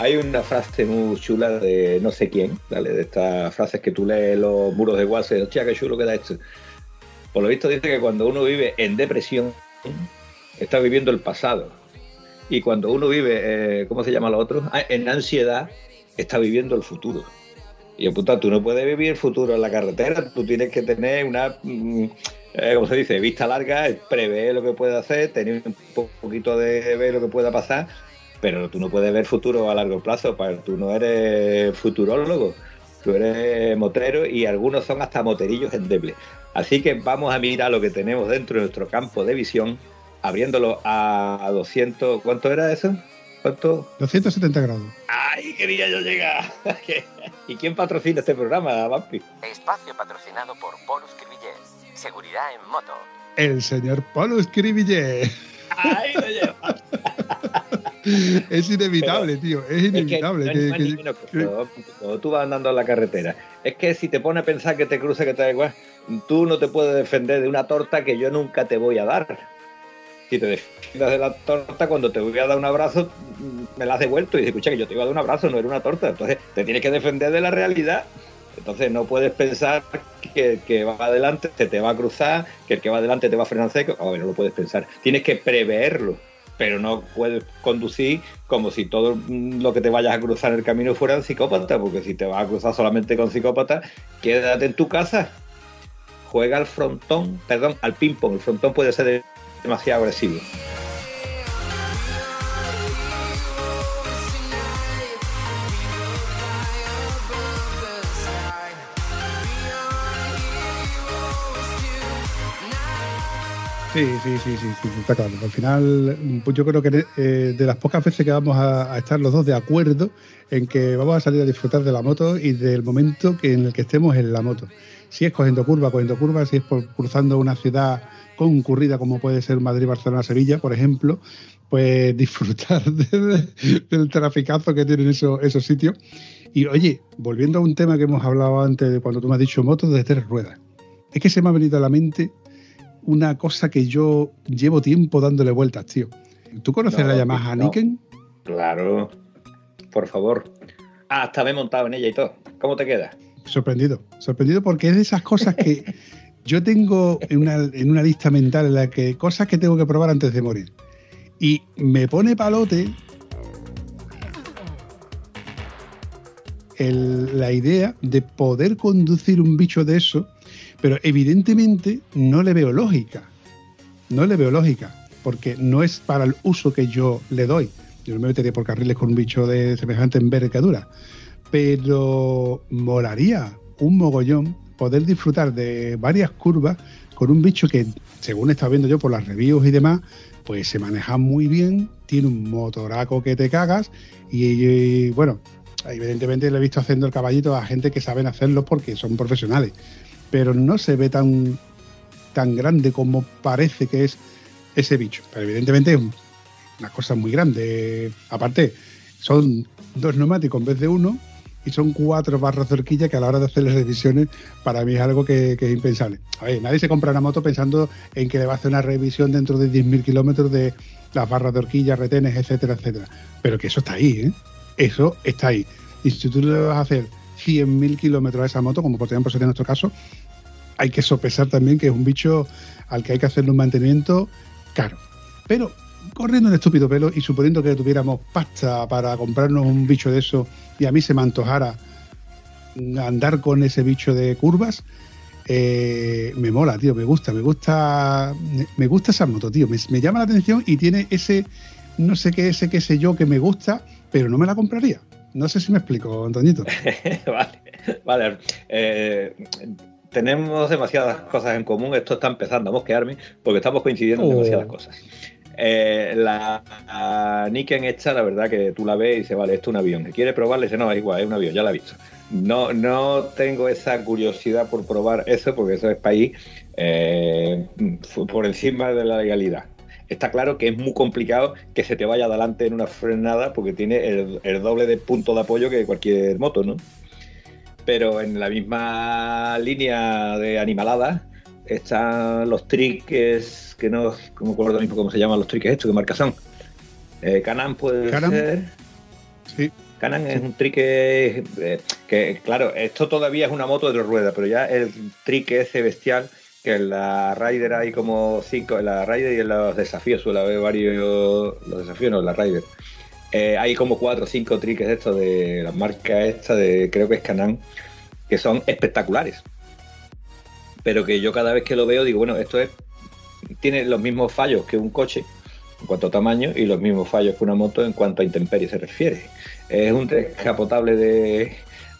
Hay una frase muy chula de no sé quién, ¿vale? De estas frases que tú lees los muros de WhatsApp, hostia, qué chulo queda esto. Por lo visto dice que cuando uno vive en depresión, está viviendo el pasado. Y cuando uno vive, eh, ¿cómo se llama lo otro? Ah, en ansiedad, está viviendo el futuro. Y puta, tú no puedes vivir el futuro en la carretera, tú tienes que tener una, mm, eh, ¿cómo se dice? Vista larga, prever lo que puede hacer, tener un po- poquito de ver lo que pueda pasar, pero tú no puedes ver futuro a largo plazo, para- tú no eres futurólogo, tú eres motrero y algunos son hasta moterillos endebles. Así que vamos a mirar lo que tenemos dentro de nuestro campo de visión, abriéndolo a 200, ¿cuánto era eso? ¿Cuánto? 270 grados. ¡Ay, quería yo llegar! [laughs] ¿Y quién patrocina este programa, Vampi? Espacio patrocinado por Polus Cribillet. Seguridad en moto. El señor Polo Scribille. ¡Ay, lo lleva! [laughs] [laughs] Es inevitable, tío. Es Es que inevitable. no que- que- cuando tú vas andando en la carretera, es que si te pones a pensar que te cruce, que te da igual, tú no te puedes defender de una torta que yo nunca te voy a dar. Si te defiendes de la torta, cuando te voy a dar un abrazo, me la has devuelto y dices, escucha, que yo te iba a dar un abrazo, no era una torta. Entonces, te tienes que defender de la realidad. Entonces, no puedes pensar que el que va adelante te, te va a cruzar, que el que va adelante te va a frenar seco. A ver, no lo puedes pensar. Tienes que preverlo pero no puedes conducir como si todo lo que te vayas a cruzar en el camino fueran psicópatas, porque si te vas a cruzar solamente con psicópatas, quédate en tu casa. juega al frontón, perdón, al ping-pong. El frontón puede ser de- demasiado agresivo. Sí, sí, sí, sí, sí, está claro. Al final, pues yo creo que eh, de las pocas veces que vamos a, estar los dos de acuerdo en que vamos a salir a disfrutar de la moto y del momento que en el que estemos en la moto. Si es cogiendo curva, cogiendo curva, si es por, cruzando una ciudad concurrida como puede ser Madrid, Barcelona, Sevilla, por ejemplo, pues [laughs] disfrutar de- del traficazo que tienen esos, esos sitios. Y oye, volviendo a un tema que hemos hablado antes de cuando tú me has dicho motos de tres ruedas. Es que se me ha venido a la mente una cosa que yo llevo tiempo dándole vueltas, tío. ¿Tú conoces No, la Yamaha no. Niken? Claro, por favor. Ah, hasta me he montado en ella y todo. ¿Cómo te queda? Sorprendido, sorprendido porque es de esas cosas que [laughs] yo tengo en una, en una lista mental en la que cosas que tengo que probar antes de morir. Y me pone palote el- la idea de poder conducir un bicho de eso, pero evidentemente no le veo lógica. No le veo lógica, porque no es para el uso que yo le doy. Yo no me metería por carriles con un bicho de semejante envergadura. Pero molaría un mogollón poder disfrutar de varias curvas con un bicho que, según estado viendo yo por las reviews y demás, pues se maneja muy bien, tiene un motoraco que te cagas y, y, bueno, evidentemente le he visto haciendo el caballito a gente que saben hacerlo porque son profesionales, pero no se ve tan, tan grande como parece que es ese bicho. Pero evidentemente es una cosa muy grande. Aparte, son dos neumáticos en vez de uno y son cuatro barras de horquilla que a la hora de hacer las revisiones para mí es algo que, es impensable. A ver, nadie se compra una moto pensando en que le va a hacer una revisión dentro de 10.000 kilómetros de las barras de horquilla, retenes, etcétera, etcétera. Pero que eso está ahí, ¿eh? Eso está ahí. Y si tú le vas a hacer 100.000 kilómetros a esa moto, como por ejemplo sería en nuestro caso, hay que sopesar también que es un bicho al que hay que hacerle un mantenimiento caro. Pero corriendo un estúpido pelo y suponiendo que tuviéramos pasta para comprarnos un bicho de eso y a mí se me antojara andar con ese bicho de curvas, eh, me mola, tío, me gusta, me gusta, me gusta esa moto, tío, me, llama la atención y tiene ese, no sé qué, ese qué sé yo que me gusta, pero no me la compraría. No sé si me explico, Antoñito. [laughs] vale, vale. Eh, tenemos demasiadas cosas en común. Esto está empezando a mosquearme porque estamos coincidiendo en Oh. demasiadas cosas. Eh, la, la Niken esta, la verdad que tú la ves y dices, vale, esto es un avión. Que quiere probarle, dice, no, es igual, es un avión, ya la he visto. No, no tengo esa curiosidad por probar eso, porque eso es país eh, por encima de la legalidad. Está claro que es muy complicado que se te vaya adelante en una frenada porque tiene el, el doble de punto de apoyo que cualquier moto, ¿no? Pero en la misma línea de animalada están los triques, que no, no me acuerdo mismo cómo se llaman los triques estos, qué marca son. Eh, Canan puede Canan. ser. Sí. Canan es un trique eh, que, claro, esto todavía es una moto de dos ruedas, pero ya el trique ese bestial, que en la Rider hay como cinco, en la Rider y en los desafíos suele haber varios, los desafíos no, en la Rider. Eh, hay como cuatro o cinco triques estos de la marca esta, de creo que es Canan, que son espectaculares. Pero que yo cada vez que lo veo digo, bueno, esto es tiene los mismos fallos que un coche en cuanto a tamaño y los mismos fallos que una moto en cuanto a intemperie se refiere. Es un descapotable de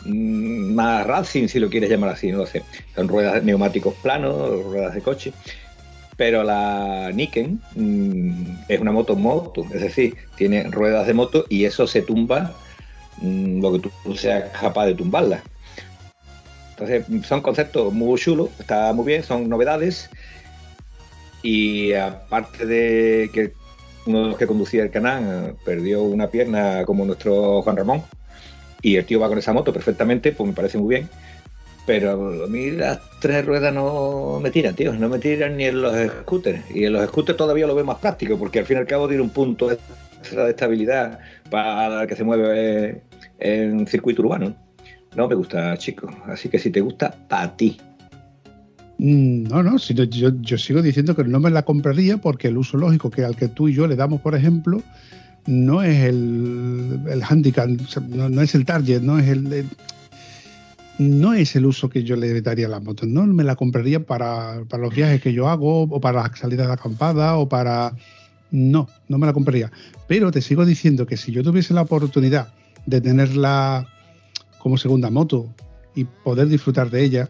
mm, más racing, si lo quieres llamar así, no lo sé. Son ruedas de neumáticos planos, ruedas de coche. Pero la Niken mm, es una moto moto, es decir, tiene ruedas de moto y eso se tumba mm, lo que tú seas capaz de tumbarla. Entonces, son conceptos muy chulos, está muy bien, son novedades. Y aparte de que uno de los que conducía el canal perdió una pierna como nuestro Juan Ramón, y el tío va con esa moto perfectamente, pues me parece muy bien. Pero a mí las tres ruedas no me tiran, tío, no me tiran ni en los scooters. Y en los scooters todavía lo veo más práctico, porque al fin y al cabo tiene un punto de estabilidad para que se mueve en circuito urbano. No me gusta, chicos. Así que si te gusta, para ti. Mm, No, no, yo, sigo diciendo que no me la compraría porque el uso lógico que al que tú y yo le damos, por ejemplo, no es el, el handicap, no, es el target, no es el- no es el uso que yo le daría a las motos. No me la compraría para, para los viajes que yo hago, o para las salidas de acampada, o para. No, no me la compraría. Pero te sigo diciendo que si yo tuviese la oportunidad de tenerla como segunda moto y poder disfrutar de ella,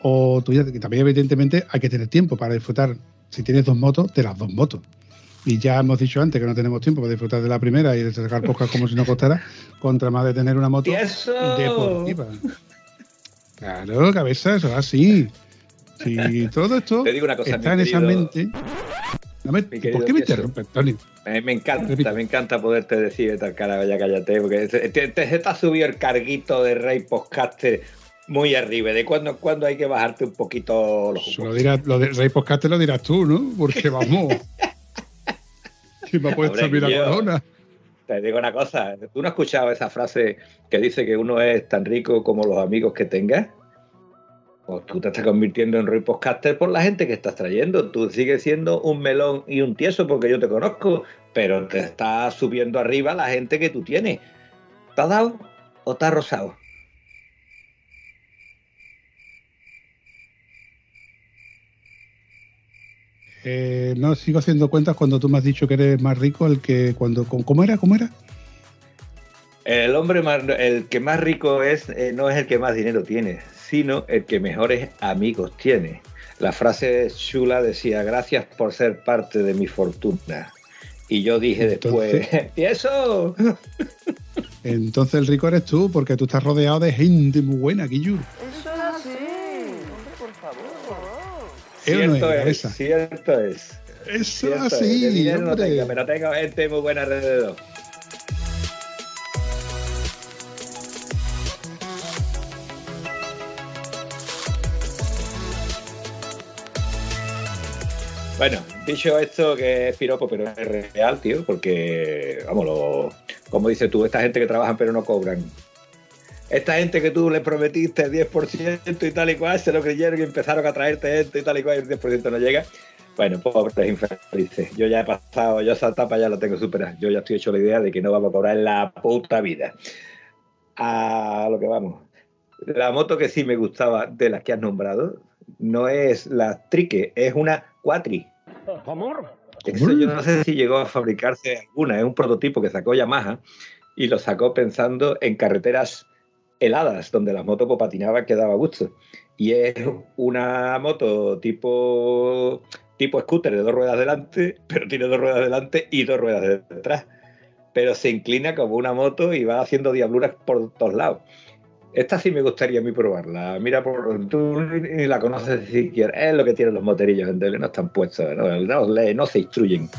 o tuviera, que también evidentemente hay que tener tiempo para disfrutar, si tienes dos motos, de las dos motos. Y ya hemos dicho antes que no tenemos tiempo para disfrutar de la primera y de sacar pocas como si no costara, contra más de tener una moto deportiva. Claro, cabeza, eso es así. Si [laughs] todo esto Te digo una cosa, está en esa mente. ¿Por qué me interrumpes, Tony? Eh, me encanta, Repite. me encanta poderte decir tal cara, ya cállate, porque te, te, te está subido el carguito de Rey Podcaster muy arriba. De cuando en cuando hay que bajarte un poquito los lo, dirás, lo de Rey Podcast lo dirás tú, ¿no? Porque vamos. [laughs] ¿Quién me ha puesto a mí la corona? Te digo una cosa, ¿tú no has escuchado esa frase que dice que uno es tan rico como los amigos que tengas? Pues tú te estás convirtiendo en Roy Podcaster por la gente que estás trayendo. Tú sigues siendo un melón y un tieso porque yo te conozco, pero te está subiendo arriba la gente que tú tienes. ¿Te has dado o te has rosado? Eh, no sigo haciendo cuentas cuando tú me has dicho que eres más rico el que cuando. con- ¿Cómo era? ¿Cómo era? El hombre más, el que más rico es, eh, no es el que más dinero tiene, sino el que mejores amigos tiene. La frase chula decía, gracias por ser parte de mi fortuna. Y yo dije después, [laughs] ¿y eso? Entonces el rico eres tú, porque tú estás rodeado de gente muy buena, Guillu. Eso es así. No es, Cierto es, cierto es. Eso es Cierto es. así, dinero no tengo, pero tengo gente muy buena alrededor. Bueno, dicho esto, que es piropo, pero es real, tío, porque, vamos, lo- como dices tú, esta gente que trabajan pero no cobran. Esta gente que tú les prometiste el 10% y tal y cual, se lo creyeron y empezaron a traerte esto y tal y cual, y el 10% no llega. Bueno, pobres infelices. Yo ya he pasado, yo esa etapa ya la tengo superada. Yo ya estoy hecho la idea de que no vamos a cobrar en la puta vida. A lo que vamos. La moto que sí me gustaba de las que has nombrado no es la Trique, es una Quatri. Eso yo no sé si llegó a fabricarse alguna, es un prototipo que sacó Yamaha y lo sacó pensando en carreteras heladas, donde las motos pues, que daba gusto. Y es una moto tipo, tipo scooter de dos ruedas delante, pero tiene dos ruedas delante y dos ruedas detrás. Pero se inclina como una moto y va haciendo diabluras por todos lados. Esta sí me gustaría a mí probarla. Mira, por, tú ni la conoces siquiera. Es lo que tienen los moterillos en Dele, no están puestos, no, no, no se instruyen.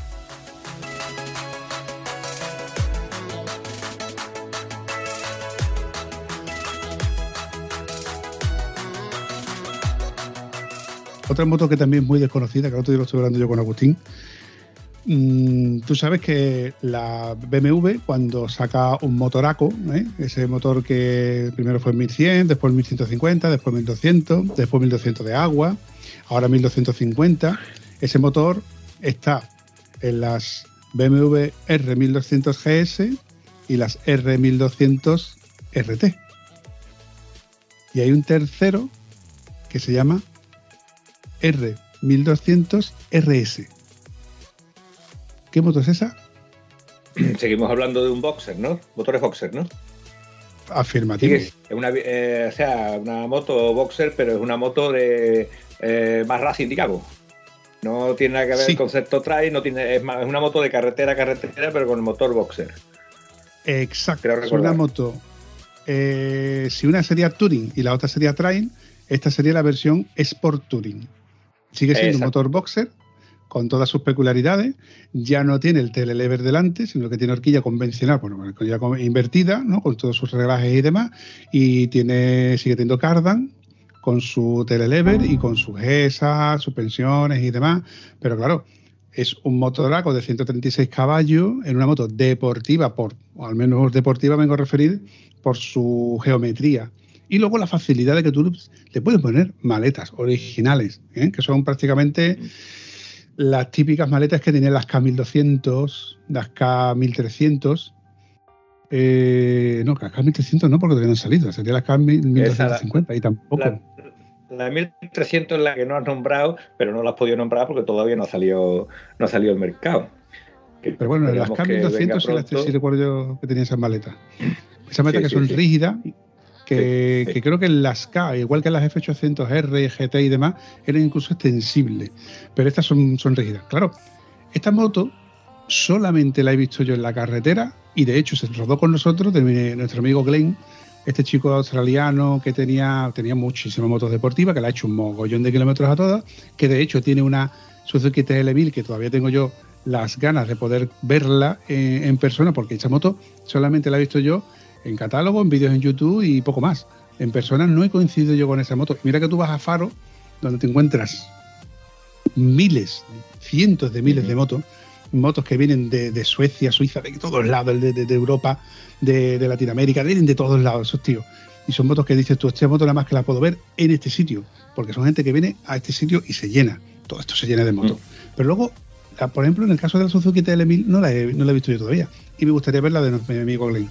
Otra moto que también es muy desconocida, que el otro día lo estuve hablando yo con Agustín. Mm, Tú sabes que la BMW, cuando saca un motoraco, ¿eh? ese motor que primero fue en 1100, después 1150, después 1200, después 1200 de agua, ahora 1250, ese motor está en las BMW R1200 GS y las R1200 RT. Y hay un tercero que se llama R1200 RS. ¿Qué moto es esa? [clears throat] Seguimos hablando de un boxer, ¿no? Motores boxer, ¿no? Afirmativo. Sí, es una, eh, o sea, una moto boxer, pero es una moto de eh, más racing, digamos. No tiene nada que ver Sí. el concepto trail, no tiene, es, más- es una moto de carretera a carretera, pero con el motor boxer. Exacto. Es una moto. eh, si una sería Touring y la otra sería Trail, esta sería la versión Sport Touring. Sigue siendo un motor boxer con todas sus peculiaridades. Ya no tiene el telelever delante, sino que tiene horquilla convencional, bueno, horquilla invertida, ¿no? con todos sus reglajes y demás. Y tiene, sigue teniendo cardan con su telelever y con sus GESA, suspensiones y demás. Pero claro, es un motoraco de 136 caballos en una moto deportiva, por, o al menos deportiva vengo a referir, por su geometría. Y luego la facilidad de que tú le puedes poner maletas originales, ¿eh? que son prácticamente las típicas maletas que tenían las K1200, las K1300, Eh, no, la K 1300 no, porque todavía no han salido. Sería la K 1250 y tampoco. La, la de 1300 es la que no has nombrado, pero no la has podido nombrar porque todavía no ha salido, no ha salido al mercado. Pero bueno, las esperemos K que venga 1200 sí, las sí recuerdo yo que tenía esas maletas. Esas maletas Sí, que sí, son sí. rígidas, que, Sí, sí. que creo que las K, igual que las F800R, GT y demás, eran incluso extensibles. Pero estas son, son rígidas. Claro, esta moto solamente la he visto yo en la carretera y de hecho se rodó con nosotros de mi- nuestro amigo Glenn, este chico australiano que tenía, tenía muchísimas motos deportivas, que le ha hecho un mogollón de kilómetros a todas, que de hecho tiene una Suzuki TL1000 que todavía tengo yo las ganas de poder verla en, en persona, porque esa moto solamente la he visto yo en catálogo, en vídeos en YouTube y poco más. En persona no he coincidido yo con esa moto. Mira que tú vas a Faro, donde te encuentras miles, cientos de miles de motos, motos que vienen de, de Suecia, Suiza, de todos lados, de, de- de Europa, de, Latinoamérica, vienen de todos lados esos tíos. Y son motos que dices tú, esta moto nada más que la puedo ver en este sitio, porque son gente que viene a este sitio y se llena. Todo esto se llena de motos. Pero luego, la- por ejemplo, en el caso de la Suzuki TL1000 no la, he, no la he visto yo todavía. Y me gustaría ver la de mi amigo Glenn.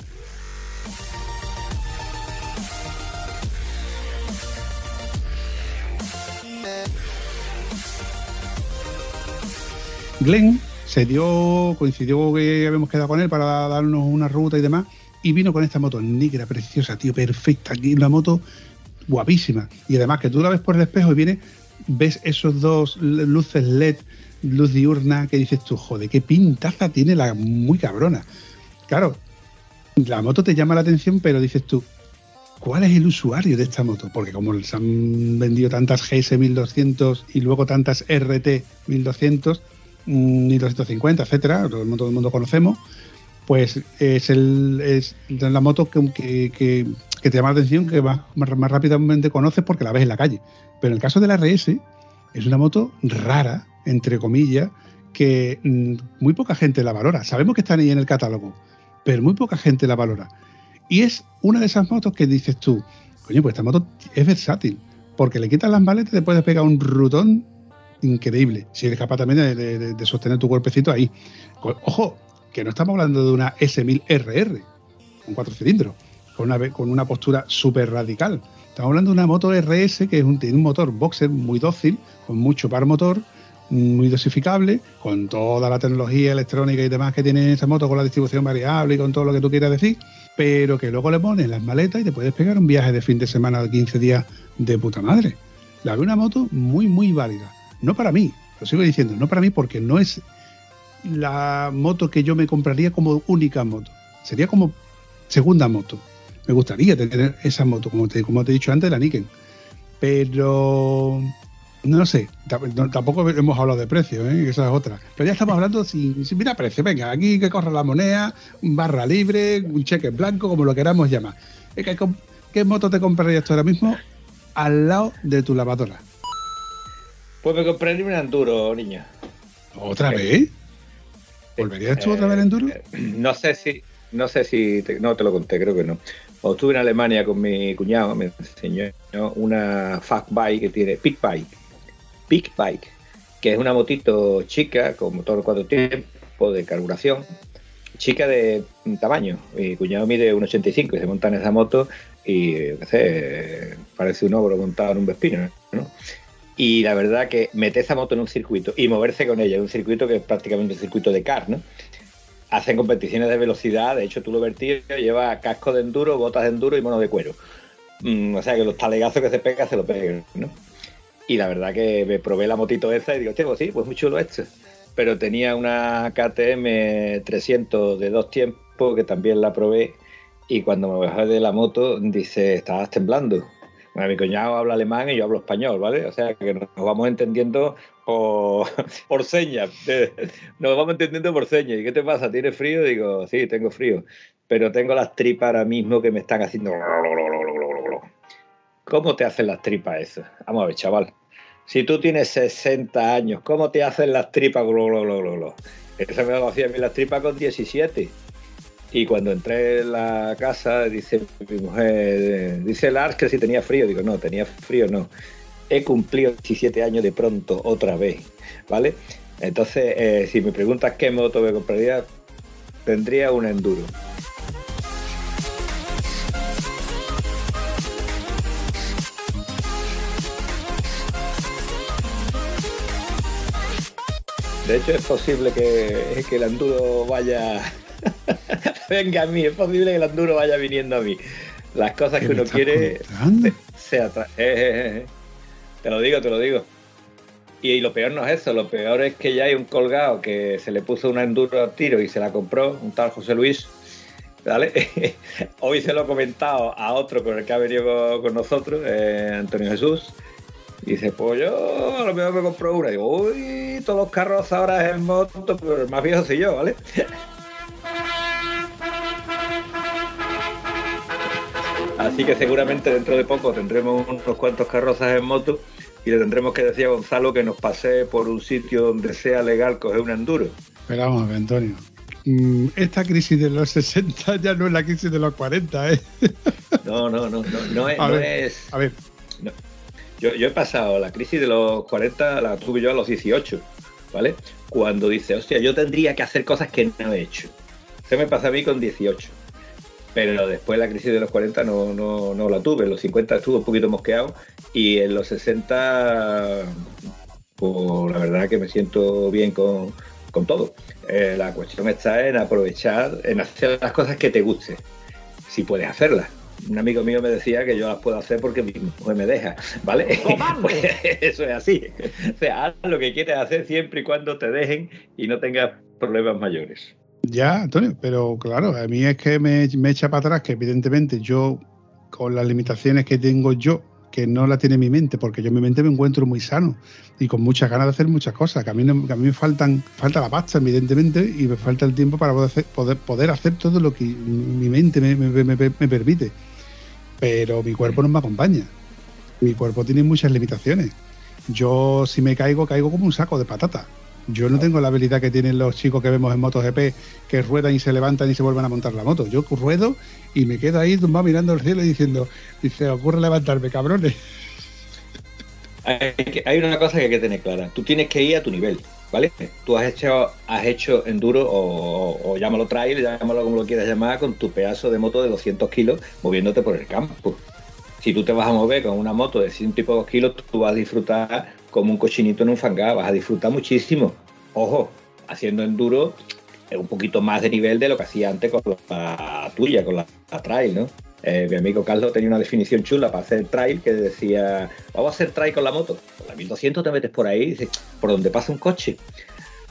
Glenn se dio, coincidió que habíamos quedado con él para darnos una ruta y demás, y vino con esta moto negra, preciosa, tío, perfecta, aquí una moto guapísima. Y además que tú la ves por el espejo y viene, ves esos dos luces LED, luz diurna, que dices tú, joder, qué pintaza tiene la muy cabrona. Claro, la moto te llama la atención, pero dices tú, ¿cuál es el usuario de esta moto? Porque como se han vendido tantas GS 1200 y luego tantas RT 1200, mm, 1250, etcétera, todo el mundo, todo mundo conocemos, pues es, el, la moto que, te llama la atención, que más, más, más rápidamente conoces porque la ves en la calle. Pero en el caso de la RS, es una moto rara, entre comillas, que mm, muy poca gente la valora. Sabemos que están ahí en el catálogo, pero muy poca gente la valora. Y es una de esas motos que dices tú, coño, pues esta moto es versátil, porque le quitas las maletas y te puedes pegar un rutón increíble, si eres capaz también de, de- sostener tu cuerpecito ahí. Ojo, que no estamos hablando de una S1000RR, con cuatro cilindros, con una, con una postura súper radical. Estamos hablando de una moto RS que es un, tiene un motor boxer muy dócil, con mucho par motor, muy dosificable, con toda la tecnología electrónica y demás que tiene esa moto, con la distribución variable y con todo lo que tú quieras decir, pero que luego le pones las maletas y te puedes pegar un viaje de fin de semana de 15 días de puta madre. La veo una moto muy, muy válida. No para mí, lo sigo diciendo, no para mí porque no es la moto que yo me compraría como única moto. Sería como segunda moto. Me gustaría tener esa moto, como te, como te he dicho antes, la Niken. Pero no sé, tampoco hemos hablado de precio, ¿eh? esa es otra. Pero ya estamos hablando sin, sin mira precio. Venga, aquí que corra la moneda, barra libre, un cheque en blanco, como lo queramos llamar. Eh, ¿Qué, qué moto te comprarías tú ahora mismo al lado de tu lavadora? Pues me compré un enduro, niño. ¿Otra vez? ¿Volverías tú otra vez al enduro? Eh, No sé si, no sé si, te- no te lo conté, creo que no. Cuando estuve en Alemania con mi cuñado, me enseñó una fast bike que tiene Big Bike, Big Bike, que es una motito chica con motor cuatro tiempos de carburación, chica de tamaño. Mi cuñado mide 1,85 y se monta en esa moto y sé, parece un ogro montado en un Vespino, ¿no? Y la verdad que meter esa moto en un circuito y moverse con ella en un circuito que es prácticamente un circuito de car, ¿no? Hacen competiciones de velocidad, de hecho tú lo vertido, lleva casco de enduro, botas de enduro y mono de cuero. Mm, o sea que los talegazos que se pega se lo peguen, ¿no? Y la verdad que me probé la motito esa y digo, hostia, pues sí, pues muy chulo este. Pero tenía una KTM 300 de dos tiempos que también la probé y cuando me bajé de la moto dice, estabas temblando. Bueno, mi cuñado habla alemán y yo hablo español, ¿vale? O sea que nos vamos entendiendo por, [laughs] señas. [laughs] Nos vamos entendiendo por señas. ¿Y qué te pasa? ¿Tienes frío? Digo, sí, tengo frío. Pero tengo las tripas ahora mismo que me están haciendo... ¿Cómo te hacen las tripas esas? Vamos a ver, chaval. Si tú tienes 60 años, ¿cómo te hacen las tripas? Glo, glo? Eso me lo hacía a mí las tripas con 17. Y cuando entré en la casa, dice mi mujer, dice Lars que si tenía frío. Digo, no, tenía frío, no. He cumplido 17 años de pronto otra vez, ¿vale? Entonces, eh, si me preguntas qué moto me compraría, tendría un enduro. De hecho, es posible que, que el enduro vaya. [laughs] Venga a mí, es posible que el enduro vaya viniendo a mí. Las cosas ¿Qué que uno quiere contando? se atra- eh, eh, eh. Te lo digo, te lo digo. Y, y lo peor no es eso, lo peor es que ya hay un colgado que se le puso una enduro al tiro y se la compró, un tal José Luis. ¿Vale? [laughs] Hoy se lo he comentado a otro con el que ha venido con, nosotros, Antonio Jesús. Y dice, pues yo a lo mejor me compro una. Y digo, uy, todos los carros ahora en moto, pero el más viejo soy yo, ¿vale? [laughs] Así que seguramente dentro de poco tendremos unos cuantos carrozas en moto y le tendremos que decir a Gonzalo que nos pase por un sitio donde sea legal coger un enduro. Pero vamos a ver, Antonio. Mm, Esta crisis de los [laughs] 60 ya no es la crisis de los 40, ¿eh? No, no, no, no, no es. [laughs] A no ver, es- A ver, Yo, he pasado la crisis de los 40, la tuve yo a los 18, ¿vale? Cuando dice, hostia, yo tendría que hacer cosas que no he hecho. Eso me pasa a mí con 18. Pero después la crisis de los 40 no, no, no la tuve. En los 50 estuve un poquito mosqueado y en los 60, pues la verdad que me siento bien con, con todo. Eh, la cuestión está en aprovechar, en hacer las cosas que te gusten, si puedes hacerlas. Un amigo mío me decía que yo las puedo hacer porque mi mujer me deja, ¿vale? [laughs] Pues eso es así. O sea, haz lo que quieres hacer siempre y cuando te dejen y no tengas problemas mayores. ya, Antonio, pero claro, a mí es que me, me echa para atrás que evidentemente yo, con las limitaciones que tengo yo, que no la tiene mi mente, porque yo en mi mente me encuentro muy sano y con muchas ganas de hacer muchas cosas, que a mí, no- que a mí me faltan, falta la pasta, evidentemente, y me falta el tiempo para poder hacer, poder, poder hacer todo lo que mi mente me, me- me- me permite. Pero mi cuerpo no me acompaña. Mi cuerpo tiene muchas limitaciones. Yo, si me caigo, caigo como un saco de patata. Yo no tengo la habilidad que tienen los chicos que vemos en MotoGP, que ruedan y se levantan y se vuelven a montar la moto. Yo ruedo y me quedo ahí tumbado mirando al cielo y diciendo, dice, ocurre levantarme, cabrones. Hay, hay una cosa que hay que tener clara. Tú tienes que ir a tu nivel, ¿vale? Tú has hecho, has hecho enduro o, o llámalo trail, llámalo como lo quieras llamar, con tu pedazo de moto de 200 kilos moviéndote por el campo. Si tú te vas a mover con una moto de 100 y pocos kilos, tú vas a disfrutar como un cochinito en un fangar, vas a disfrutar muchísimo. Ojo, haciendo enduro un poquito más de nivel de lo que hacía antes con la tuya, con la, la trail, ¿no? Eh, mi amigo Carlos tenía una definición chula para hacer trail que decía, vamos a hacer trail con la moto. Con la 1200 te metes por ahí dices, por donde pasa un coche.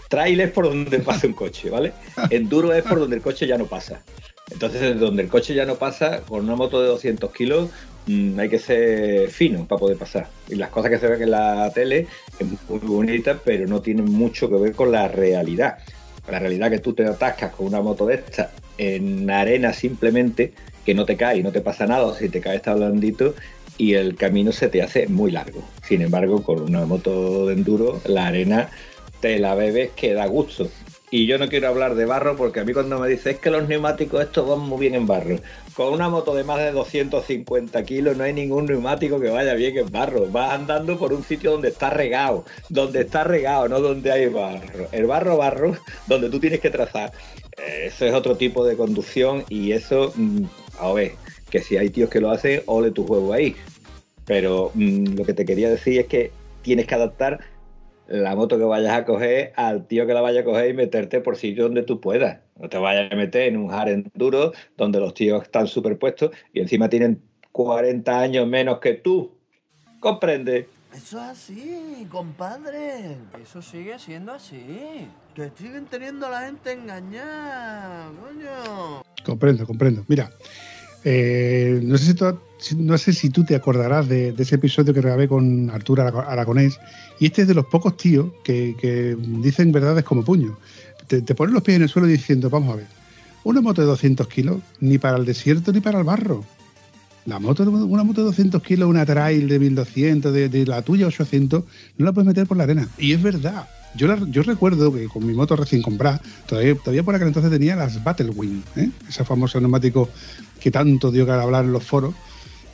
Trail es por donde [laughs] pasa un coche, ¿vale? Enduro es por donde el coche ya no pasa. Entonces, donde el coche ya no pasa, con una moto de 200 kilos, mm, hay que ser fino para poder pasar. Y las cosas que se ven en la tele es muy bonita, pero no tienen mucho que ver con la realidad. La realidad que tú te atascas con una moto de esta en arena simplemente, que no te cae no te pasa nada, si te cae está blandito y el camino se te hace muy largo. Sin embargo, con una moto de enduro, la arena te la bebes que da gusto. Y yo no quiero hablar de barro porque a mí cuando me dices es que los neumáticos estos van muy bien en barro. Con una moto de más de 250 kilos no hay ningún neumático que vaya bien en barro. Vas andando por un sitio donde está regado, donde está regado, no donde hay barro. El barro, barro, donde tú tienes que trazar. Eh, Eso es otro tipo de conducción y eso, mm, a ver, que si hay tíos que lo hacen, ole tu juego ahí. Pero mm, lo que te quería decir es que tienes que adaptar la moto que vayas a coger al tío que la vaya a coger y meterte por sitio donde tú puedas. No te vayas a meter en un hard enduro donde los tíos están superpuestos y encima tienen 40 años menos que tú. ¿Comprende? Eso es así, compadre. Eso sigue siendo así. Que siguen teniendo a la gente engañada, coño. Comprendo, comprendo. Mira, eh, no, sé si tú, no sé si tú te acordarás de, ese episodio que grabé con Arturo Arago- Aragonés, y este es de los pocos tíos que, dicen verdades como puño. Te, te ponen los pies en el suelo diciendo, vamos a ver, una moto de 200 kilos, ni para el desierto ni para el barro. La moto, una moto de 200 kilos, una trail de 1200, de, de la tuya 800, no la puedes meter por la arena. Y es verdad. Yo, recuerdo que con mi moto recién comprada, todavía, por aquel entonces tenía las Battlewing, ¿eh? ese famoso neumático que tanto dio que hablar en los foros.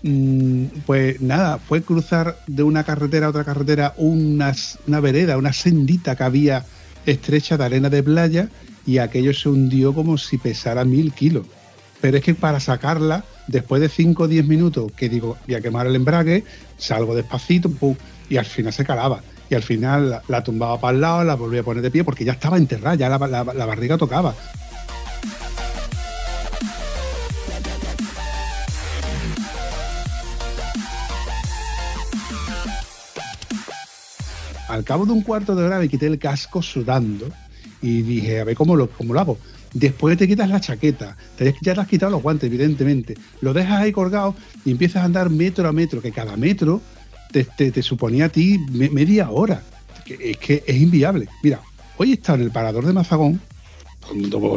Mm, pues nada, fue cruzar de una carretera a otra carretera una vereda, una sendita que había estrecha de arena de playa y aquello se hundió como si pesara mil kilos. Pero es que para sacarla, después de 5 o 10 minutos, que digo, voy a quemar el embrague, salgo despacito, pum, y al final se calaba. Y al final la, tumbaba para el lado, la volvía a poner de pie porque ya estaba enterrada, ya la, la- la barriga tocaba. Al cabo de un cuarto de hora me quité el casco sudando y dije, a ver cómo lo, cómo lo hago. Después te quitas la chaqueta, te, ya te has quitado los guantes, evidentemente. Lo dejas ahí colgado y empiezas a andar metro a metro, que cada metro te, suponía a ti me- media hora. Que- es que es inviable. Mira, hoy estado en el parador de Mazagón,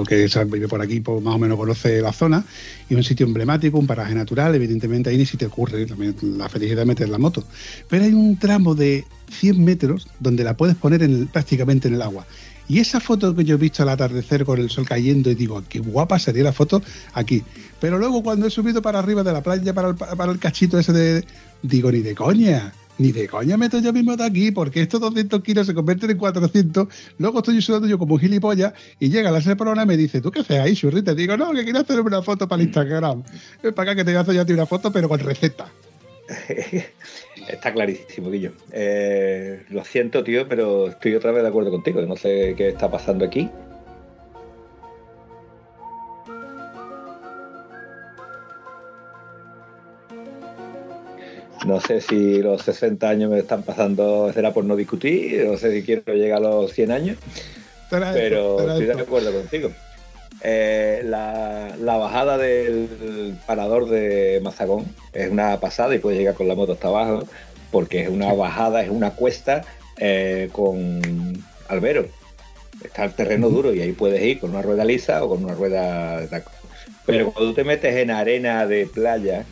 que vive por aquí pues, más o menos conoce la zona, y un sitio emblemático, un paraje natural, evidentemente ahí ni si te ocurre también la felicidad de meter la moto. Pero hay un tramo de 100 metros donde la puedes poner prácticamente en el agua. Y esa foto que yo he visto al atardecer con el sol cayendo y digo, qué guapa sería la foto aquí. Pero luego cuando he subido para arriba de la playa, para el, para el cachito ese de... Digo, ni de coña, ni de coña meto yo mismo de aquí, porque estos 200 kilos se convierten en 400. Luego estoy sudando yo como un gilipollas y llega la seprona y me dice, ¿tú qué haces ahí, churrita? Digo, no, que quiero hacerme una foto para el Instagram. Para acá que te voy a yo a ti una foto, pero con receta. [laughs] Está clarísimo, Guillo. Eh, lo siento, tío, pero estoy otra vez de acuerdo contigo. No sé qué está pasando aquí. No sé si los 60 años me están pasando, será por no discutir, no sé si quiero llegar a los 100 años, pero estoy de acuerdo contigo. Eh, la, la bajada del parador de Mazagón es una pasada y puedes llegar con la moto hasta abajo porque es una bajada, es una cuesta eh, con albero. Está el terreno duro y ahí puedes ir con una rueda lisa o con una rueda de taco. Pero cuando tú te metes en arena de playa,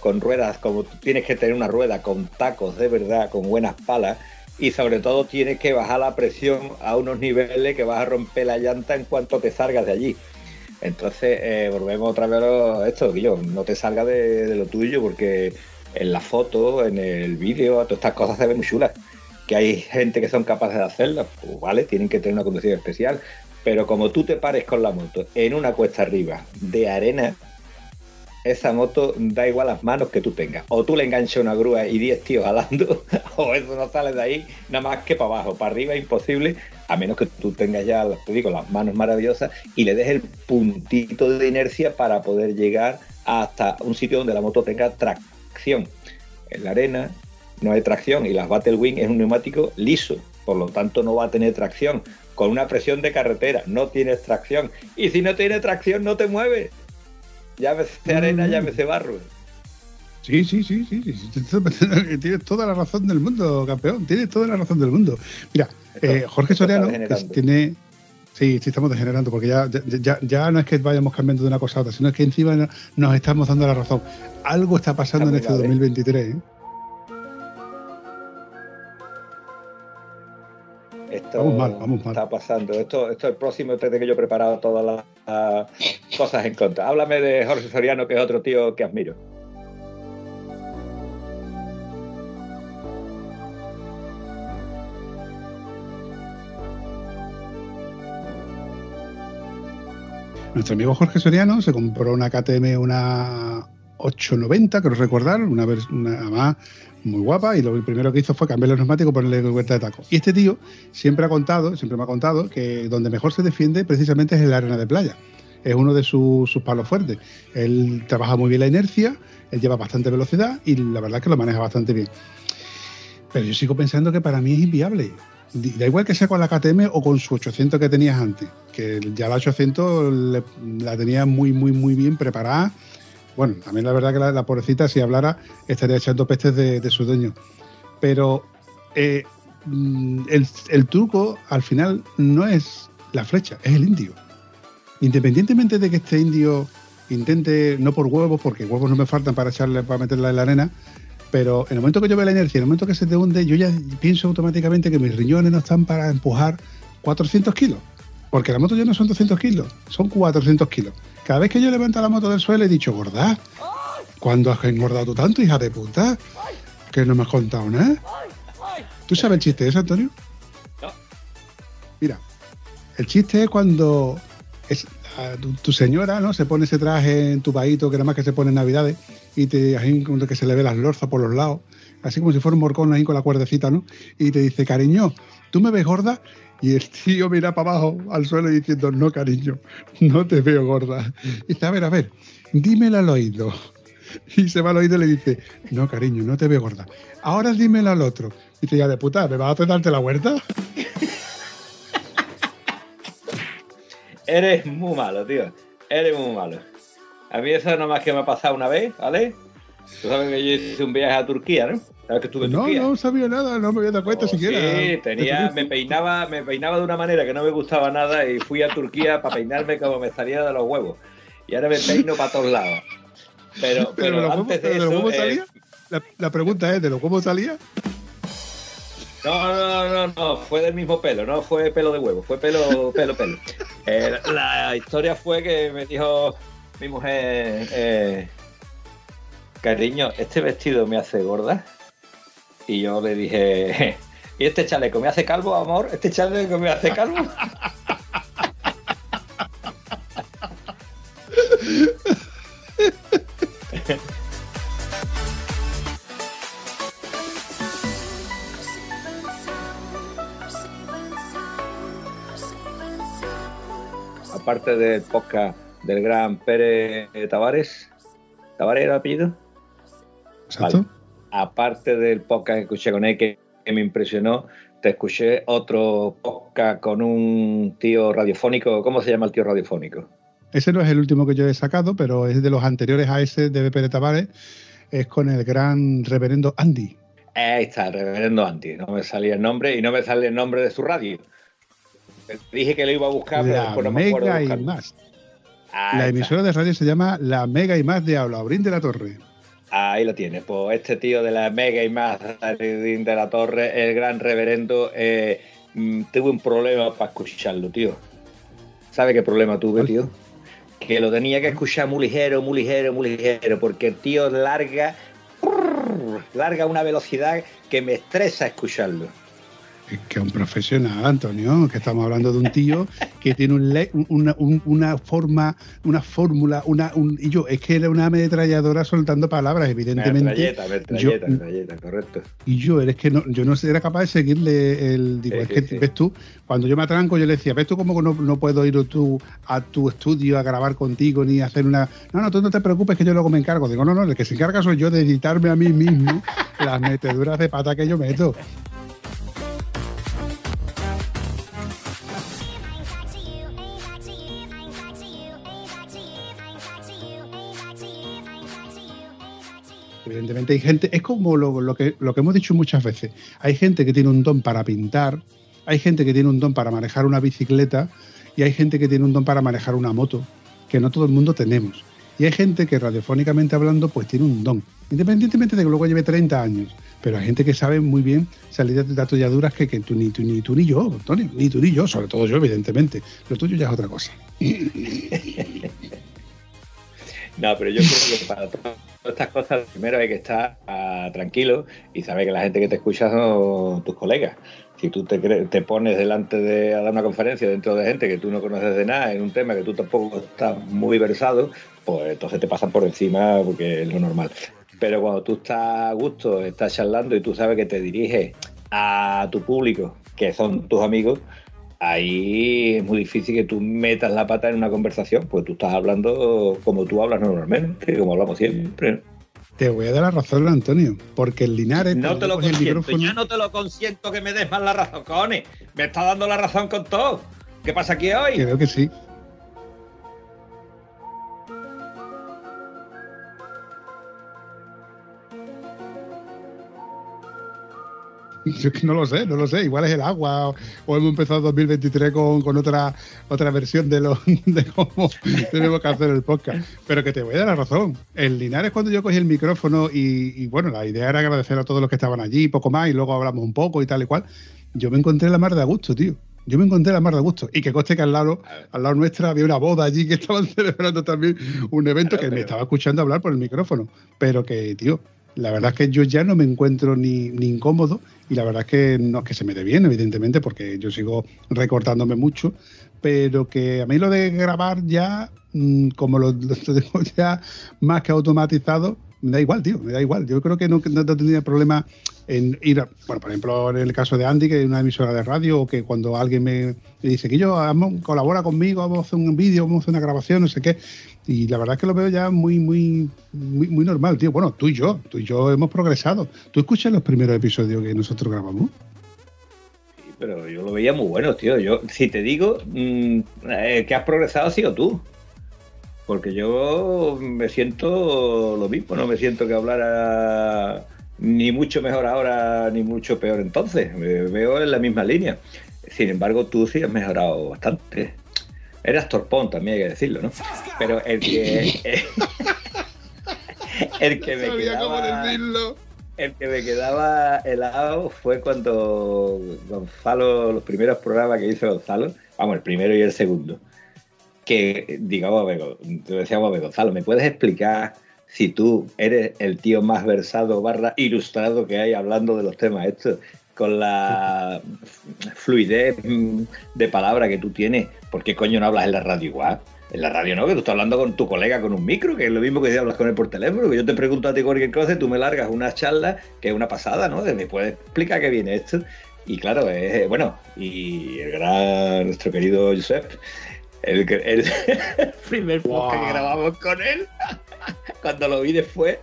con ruedas, como tú tienes que tener una rueda con tacos de verdad, con buenas palas, y sobre todo tienes que bajar la presión a unos niveles que vas a romper la llanta en cuanto te salgas de allí. Entonces, eh, volvemos otra vez a esto, Guillo, no te salgas de, lo tuyo porque en la foto, en el vídeo, todas estas cosas se ven muy chulas. Que hay gente que son capaces de hacerlas, pues vale, tienen que tener una conducción especial. Pero como tú te pares con la moto en una cuesta arriba de arena, esa moto da igual las manos que tú tengas. O tú le enganchas una grúa y 10 tíos jalando, [laughs] o eso no sale de ahí nada más que para abajo. Para arriba imposible, a menos que tú tengas ya, te digo, las manos maravillosas y le des el puntito de inercia para poder llegar hasta un sitio donde la moto tenga tracción. En la arena no hay tracción y las Battle Wing es un neumático liso, por lo tanto no va a tener tracción. Con una presión de carretera no tienes tracción. Y si no tiene tracción no te mueves. Llámese arena, Mm. llámese barro. Sí, sí, sí, sí, sí. [laughs] Tienes toda la razón del mundo, campeón. Tienes toda la razón del mundo. Mira, eh, Jorge Soriano que tiene. Sí, sí, estamos degenerando, porque ya, ya, ya- ya no es que vayamos cambiando de una cosa a otra, sino es que encima no- nos estamos dando la razón. Algo está pasando Está en este mal, ¿eh? 2023. ¿eh? Esto Vamos mal, vamos mal. está pasando. Esto, esto es el próximo desde que yo he preparado todas las cosas en contra. Háblame de Jorge Soriano, que es otro tío que admiro. Nuestro amigo Jorge Soriano se compró una KTM, una 890, creo recordar, una, una además muy guapa, y lo primero que hizo fue cambiar los neumáticos ponerle vuelta de taco. Y este tío siempre ha contado, siempre me ha contado, que donde mejor se defiende precisamente es en la arena de playa. Es uno de sus, sus palos fuertes. Él trabaja muy bien la inercia, él lleva bastante velocidad y la verdad es que lo maneja bastante bien. Pero yo sigo pensando que para mí es inviable. Da igual que sea con la KTM o con su 800 que tenías antes, que ya la 800 le- la tenía muy, muy, muy bien preparada. Bueno, también la verdad que la, pobrecita, si hablara, estaría echando pestes de, de su dueño. Pero eh, mm, el, el truco al final no es la flecha, es el indio. Independientemente de que este indio intente, no por huevos, porque huevos no me faltan para echarle, para meterla en la arena, pero en el momento que yo veo la energía, en el momento que se te hunde, yo ya pienso automáticamente que mis riñones no están para empujar 400 kilos. Porque la moto ya no son 200 kilos, son 400 kilos. Cada vez que yo levanto la moto del suelo he dicho, gorda, ¿cuándo has engordado tú tanto, hija de puta? Que no me has contado nada. ¿Tú sabes el chiste ese, Antonio? No. Mira, el chiste es cuando es, a tu, tu señora no se pone ese traje en tu país que nada más que se pone en navidades y te ahí como que se le ve las lorzas por los lados así como si fuera un morcón ahí con la cuerdecita, ¿no? Y te dice, cariño, ¿tú me ves gorda? Y el tío mira para abajo al suelo diciendo, no, cariño, no te veo gorda. Y dice, a ver, a ver, dímelo al oído. [laughs] Y se va al oído y le dice, no, cariño, no te veo gorda. Ahora dímelo al otro. Y dice, ya de puta, ¿me vas a darte la vuelta? [laughs] Eres muy malo, tío. Eres muy malo. A mí eso nomás que me ha pasado una vez, ¿vale? Tú sabes que yo hice un viaje a Turquía, ¿no? ¿Sabes que estuve en No, Turquía? no sabía nada, no me había dado cuenta Oh, siquiera. Sí, tenía, me peinaba, me peinaba de una manera que no me gustaba nada y fui a Turquía para peinarme como me salía de los huevos. Y ahora me peino para todos lados. Pero, Pero, pero, ¿de los antes huevos- de de los eso, huevos eh, salía? La, la pregunta es, ¿de los huevos salía? No, no, no, no, fue del mismo pelo, no fue pelo de huevo, fue pelo, pelo, pelo. Eh, la historia fue que me dijo mi mujer, eh, cariño, este vestido me hace gorda. Y yo le dije, [laughs] ¿y este chaleco me hace calvo, amor? ¿Este chaleco me hace calvo? [laughs] Aparte del podcast del gran Pérez Tavares, ¿Tavares era el apellido? Exacto. aparte del podcast que escuché con él que, que me impresionó, te escuché otro podcast con un tío radiofónico. ¿Cómo se llama el tío radiofónico? Ese no es el último que yo he sacado, pero es de los anteriores a ese de Pérez Tavares. Es con el gran reverendo Andy. Ahí está, el reverendo Anti. No me salía el nombre y no me sale el nombre de su radio. Dije que lo iba a buscar, pero después no me acuerdo Mega y. Más. Ahí La está. emisora de radio se llama La Mega y Más de Aulaurín de la Torre. Ahí lo tiene. Pues este tío de la Mega y más de la Torre, el gran reverendo, eh, mm, tuve un problema para escucharlo, tío. ¿Sabe qué problema tuve, tío? Que lo tenía que escuchar muy ligero, muy ligero, muy ligero, porque el tío larga, larga una velocidad que me estresa escucharlo. Que es un profesional, Antonio, que estamos hablando de un tío que tiene un le- una, un- una forma, una fórmula, una, un, y yo, es que era una ametralladora soltando palabras, evidentemente. Metralleta, metralleta, yo- metralleta, correcto. Y yo, eres que no, yo no era capaz de seguirle el. Digo, Sí, es que sí. ves tú, cuando yo me atranco, yo le decía, ves tú cómo no, no puedo ir tú a tu estudio a grabar contigo ni hacer una. No, no, tú no te preocupes que yo luego me encargo. Digo, no, no, el que se encarga soy yo de editarme a mí mismo [laughs] las meteduras de pata que yo meto. Evidentemente hay gente, es como lo, que, lo que hemos dicho muchas veces, hay gente que tiene un don para pintar, hay gente que tiene un don para manejar una bicicleta y hay gente que tiene un don para manejar una moto, que no todo el mundo tenemos. Y hay gente que radiofónicamente hablando pues tiene un don, independientemente de que luego lleve 30 años, pero hay gente que sabe muy bien salir de atolladuras que, que tú, ni, tú, ni tú ni yo, Antonio, ni tú ni yo, sobre todo yo evidentemente, lo tuyo ya es otra cosa. [laughs] No, pero yo creo que para todas estas cosas, primero hay que estar ah, tranquilo y saber que la gente que te escucha son tus colegas. Si tú te, te pones delante de dar una conferencia dentro de gente que tú no conoces de nada en un tema que tú tampoco estás muy versado, pues entonces te pasan por encima porque es lo normal. Pero cuando tú estás a gusto, estás charlando y tú sabes que te diriges a tu público, que son tus amigos, ahí es muy difícil que tú metas la pata en una conversación, pues tú estás hablando como tú hablas normalmente, como hablamos siempre. Te voy a dar la razón, Antonio, porque el Linares... No te lo consiento, micrófono- ya no te lo consiento que me des más la razón, cojones. Me está dando la razón con todo. ¿Qué pasa aquí hoy? Creo que sí. [laughs] Yo que no lo sé, no lo sé. Igual es el agua o, o hemos empezado 2023 con, con otra otra versión de, lo, [laughs] de cómo [laughs] tenemos que hacer el podcast. Pero que te voy a dar la razón. En Linares cuando yo cogí el micrófono y, y, bueno, la idea era agradecer a todos los que estaban allí, poco más, y luego hablamos un poco y tal y cual. Yo me encontré la mar de a gusto, tío. Yo me encontré la mar de gusto. Y que coste que al lado, al lado nuestra había una boda allí que estaban celebrando también un evento que me estaba escuchando hablar por el micrófono. Pero que, tío, la verdad es que yo ya no me encuentro ni, ni incómodo y la verdad es que no es que se me dé bien, evidentemente, porque yo sigo recortándome mucho, pero que a mí lo de grabar ya, mm, como lo, lo [laughs] tengo ya más que automatizado, me da igual, tío, me da igual. Yo creo que no, no tendría problema en ir, a- bueno, por ejemplo, en el caso de Andy, que es una emisora de radio, o que cuando alguien me, me dice que yo colabora conmigo, vamos a hacer un vídeo, vamos a hacer una grabación, no sé qué. Y la verdad es que lo veo ya muy, muy, muy, muy normal, tío. Bueno, tú y yo, tú y yo hemos progresado. ¿Tú escuchas los primeros episodios que nosotros grabamos? Sí, pero yo lo veía muy bueno, tío. Yo, si te digo mm, eh, que has progresado, ha sido tú. Porque yo me siento lo mismo, no me siento que hablara ni mucho mejor ahora, ni mucho peor entonces. Me veo en la misma línea. Sin embargo, tú sí has mejorado bastante. Eras torpón, también hay que decirlo, ¿no? Pero el que. [laughs] el que me quedaba. El que me quedaba helado fue cuando Gonzalo, los primeros programas que hizo Gonzalo, vamos, el primero y el segundo, que digamos, te decíamos, a ver, Gonzalo, ¿me puedes explicar si tú eres el tío más versado barra ilustrado que hay hablando de los temas estos? Con la fluidez de palabra que tú tienes, ¿por qué coño no hablas en la radio igual? En la radio no, que tú estás hablando con tu colega con un micro, que es lo mismo que si hablas con él por teléfono, que yo te pregunto a ti cualquier cosa y tú me largas una charla que es una pasada, ¿no? De, ¿Me puedes explicar qué viene esto? Y claro, es, bueno, y el gran, nuestro querido Josep, el, que- el [laughs] primer podcast que grabamos con él, [laughs] cuando lo vi después,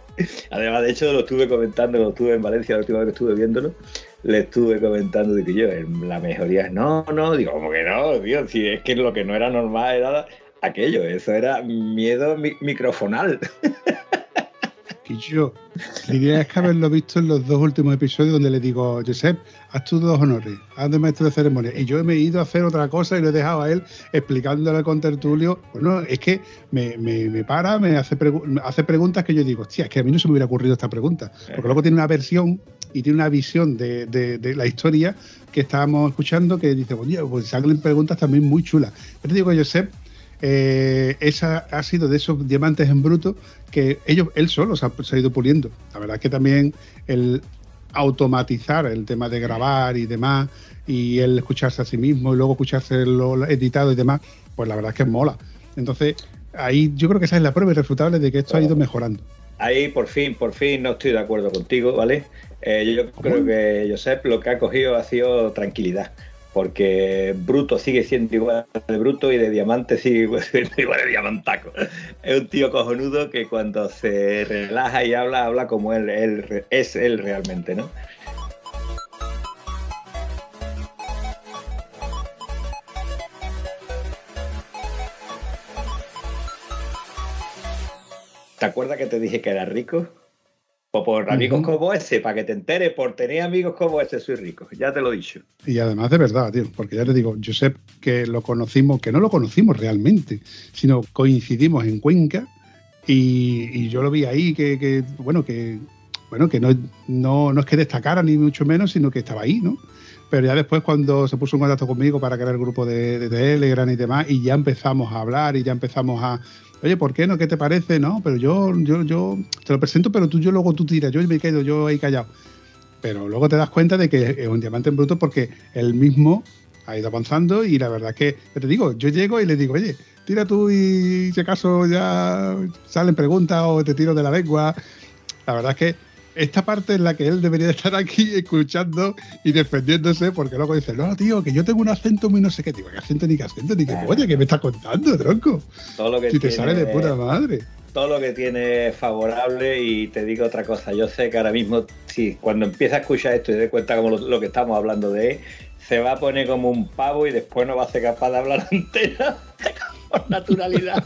además de hecho lo estuve comentando, lo estuve en Valencia la última vez que estuve viéndolo, le estuve comentando, digo yo, la mejoría es no, no, digo, como que no, tío, si es que lo que no era normal era aquello, eso era miedo mi- microfonal. [laughs] Y yo, la idea es que haberlo visto en los dos últimos episodios donde le digo, Josep, haz tus dos honores, haz de maestro de ceremonia. Y yo me he ido a hacer otra cosa y lo he dejado a él explicándole al contertulio. Bueno, es que me, me- me para, me hace, pregu- me hace preguntas que yo digo, hostia, es que a mí no se me hubiera ocurrido esta pregunta. Porque luego tiene una versión y tiene una visión de, de- de la historia que estábamos escuchando que dice, oye, pues salen preguntas también muy chulas. Yo te digo, Josep, eh, esa ha sido de esos diamantes en bruto que ellos, él solo se ha, se ha ido puliendo. La verdad es que también el automatizar el tema de grabar y demás, y el escucharse a sí mismo y luego escucharse lo editado y demás, pues la verdad es que mola. Entonces, ahí yo creo que esa es la prueba irrefutable de que esto ha ido mejorando. Ahí por fin, por fin no estoy de acuerdo contigo, ¿vale? Eh, yo, yo creo que Josep lo que ha cogido ha sido tranquilidad, porque Bruto sigue siendo igual de Bruto y de Diamante sigue [laughs] siendo igual de Diamantaco. Es un tío cojonudo que cuando se relaja y habla, habla como él, él es él realmente, ¿no? ¿Te acuerdas que te dije que era rico? O por amigos como ese, para que te enteres, por tener amigos como ese soy rico. Ya te lo he dicho. Y además de verdad, tío, porque ya te digo, Josep, que lo conocimos, que no lo conocimos realmente, sino coincidimos en Cuenca y, y yo lo vi ahí, que, que, bueno, que bueno, que no, no, no es que destacara ni mucho menos, sino que estaba ahí, ¿no? Pero ya después cuando se puso en contacto conmigo para crear el grupo de, de Telegram y demás, y ya empezamos a hablar y ya empezamos a, oye, ¿por qué no? ¿Qué te parece? No, pero yo, yo, yo te lo presento, pero tú, yo luego tú tiras, yo me quedo yo ahí callado. Pero luego te das cuenta de que es un diamante en bruto porque él mismo ha ido avanzando y la verdad es que, te digo, yo llego y le digo, oye, tira tú y si acaso ya salen preguntas o te tiro de la lengua. La verdad es que esta parte es la que él debería de [laughs] estar aquí escuchando y defendiéndose porque luego dice, no, tío, que yo tengo un acento muy no sé qué, tío, ¿qué acento ni qué acento ni qué polla? ¿Qué me estás contando, tronco? Todo lo que Si te tiene- sale de puta madre. todo lo que tiene favorable y te digo otra cosa, yo sé que ahora mismo, si cuando empieza a escuchar esto y te cuenta como lo, lo que estamos hablando de se va a poner como un pavo y después no va a ser capaz de hablar [laughs] entera [laughs] con naturalidad.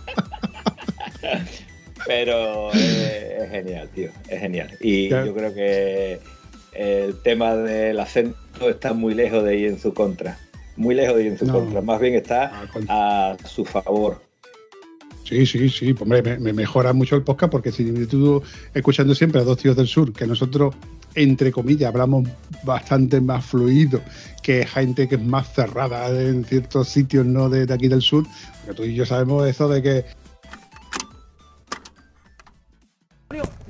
Pero es, es genial, tío, es genial. Y yo creo que el tema del acento está muy lejos de ir en su contra. Muy lejos de ir en su No. contra. Más bien está a su favor. Sí, sí, sí, hombre, me, me mejora mucho el podcast porque si tú escuchando siempre a dos tíos del sur, que nosotros, entre comillas, hablamos bastante más fluido que gente que es más cerrada en ciertos sitios no de, de aquí del sur, porque tú y yo sabemos eso de que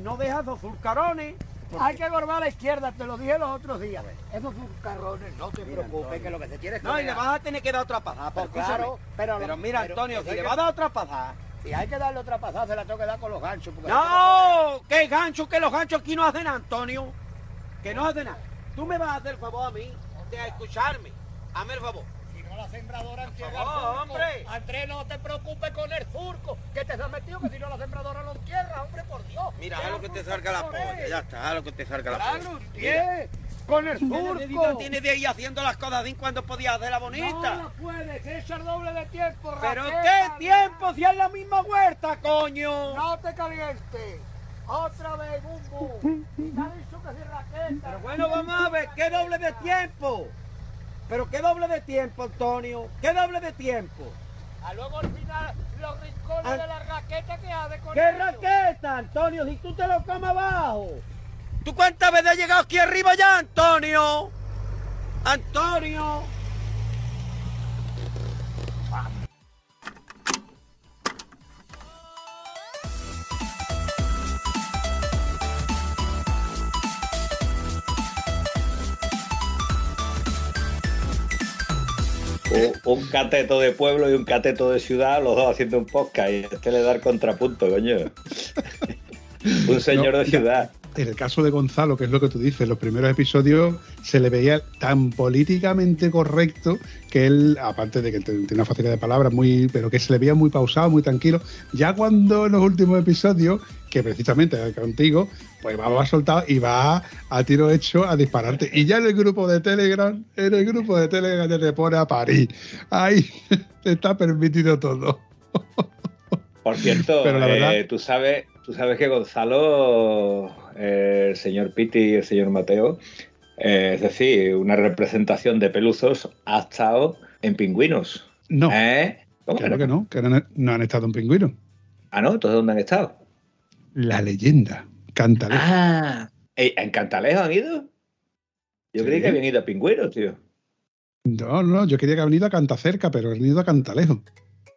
No dejas dos zulcarones. Hay que gorbar a la izquierda, te lo dije los otros días. Esos zulcarones, no te preocupes, que lo que se tiene es que No, y le vas a tener que dar otra pasada. Pues Pero, claro, escúchame. pero- pero, mira, pero- Antonio, pero si le que- vas a dar otra pasada, Si hay que darle otra pasada, se la tengo que dar con los ganchos. ¡No! ¿Qué gancho? Que los ganchos aquí no hacen Antonio. Que no hacen nada. Tú me vas a hacer el favor a mí de escucharme. Hazme el favor. La sembradora entierra el surco. hombre! Andrés, no te preocupes con el surco. Que te has metido que si no la sembradora lo entierra, hombre, por Dios. Mira, haz lo que te salga la polla. Ya está, haz lo que te salga la polla. Con el surco. tiene de ahí haciendo las cosas así cuando podías hacer la bonita? No, no puedes, es el doble de tiempo, ¿Pero qué tiempo si es la misma huerta, coño? No te calientes. Otra vez, bumbo. Y te ha dicho que si raqueta. Pero bueno, vamos a ver, ¿qué doble de tiempo? ¿Pero qué doble de tiempo, Antonio? ¿Qué doble de tiempo? A luego al final los rincones de la raqueta que hace con ¿Qué raqueta, Antonio? Si tú te lo comes abajo. ¿Tú cuántas veces has llegado aquí arriba ya, Antonio? Antonio. Un, un cateto de pueblo y un cateto de ciudad, los dos haciendo un podcast y este le da el contrapunto, coño. [laughs] un señor No, de ciudad. En el caso de Gonzalo, que es lo que tú dices, los primeros episodios se le veía tan políticamente correcto que él, aparte de que tiene una facilidad de palabras muy, pero que se le veía muy pausado, muy tranquilo. Ya cuando en los últimos episodios, que precisamente contigo, pues va, va soltado y va a tiro hecho a dispararte. Y ya en el grupo de Telegram, en el grupo de Telegram ya te pone a París. Ahí [laughs] está permitido todo. Por cierto, Pero la eh, verdad- tú sabes, tú sabes que Gonzalo, eh, el señor Piti y el señor Mateo, eh, es decir, una representación de peluzos, ha estado en pingüinos. No. ¿Eh? ¿Cómo Claro que no, que no, no han estado en pingüino. Ah, no, entonces ¿dónde han estado? La leyenda, Cantalejo. Ah, ¿eh, ¿en Cantalejo han ido? Yo Sí. creí que habían ido a pingüinos, tío. No, no, yo quería que habían ido a Cantacerca, pero han ido a Cantalejo.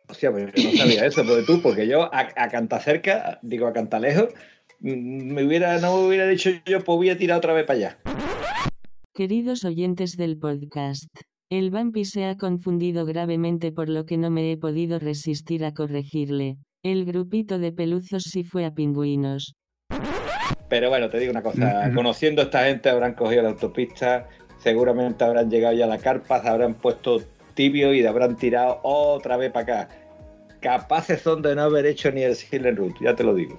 Hostia, pues yo no sabía eso, porque tú, porque yo a, a Cantacerca, digo a Cantalejo, me hubiera, no me hubiera dicho yo, pues voy a tirar otra vez para allá. Queridos oyentes del podcast, el Vampi se ha confundido gravemente por lo que no me he podido resistir a corregirle. El grupito de peluzos sí fue a pingüinos. Pero bueno, te digo una cosa, conociendo a esta gente habrán cogido la autopista, seguramente habrán llegado ya a la carpa, se habrán puesto tibio y habrán tirado otra vez para acá. Capaces son de no haber hecho ni el Silent Root, ya te lo digo.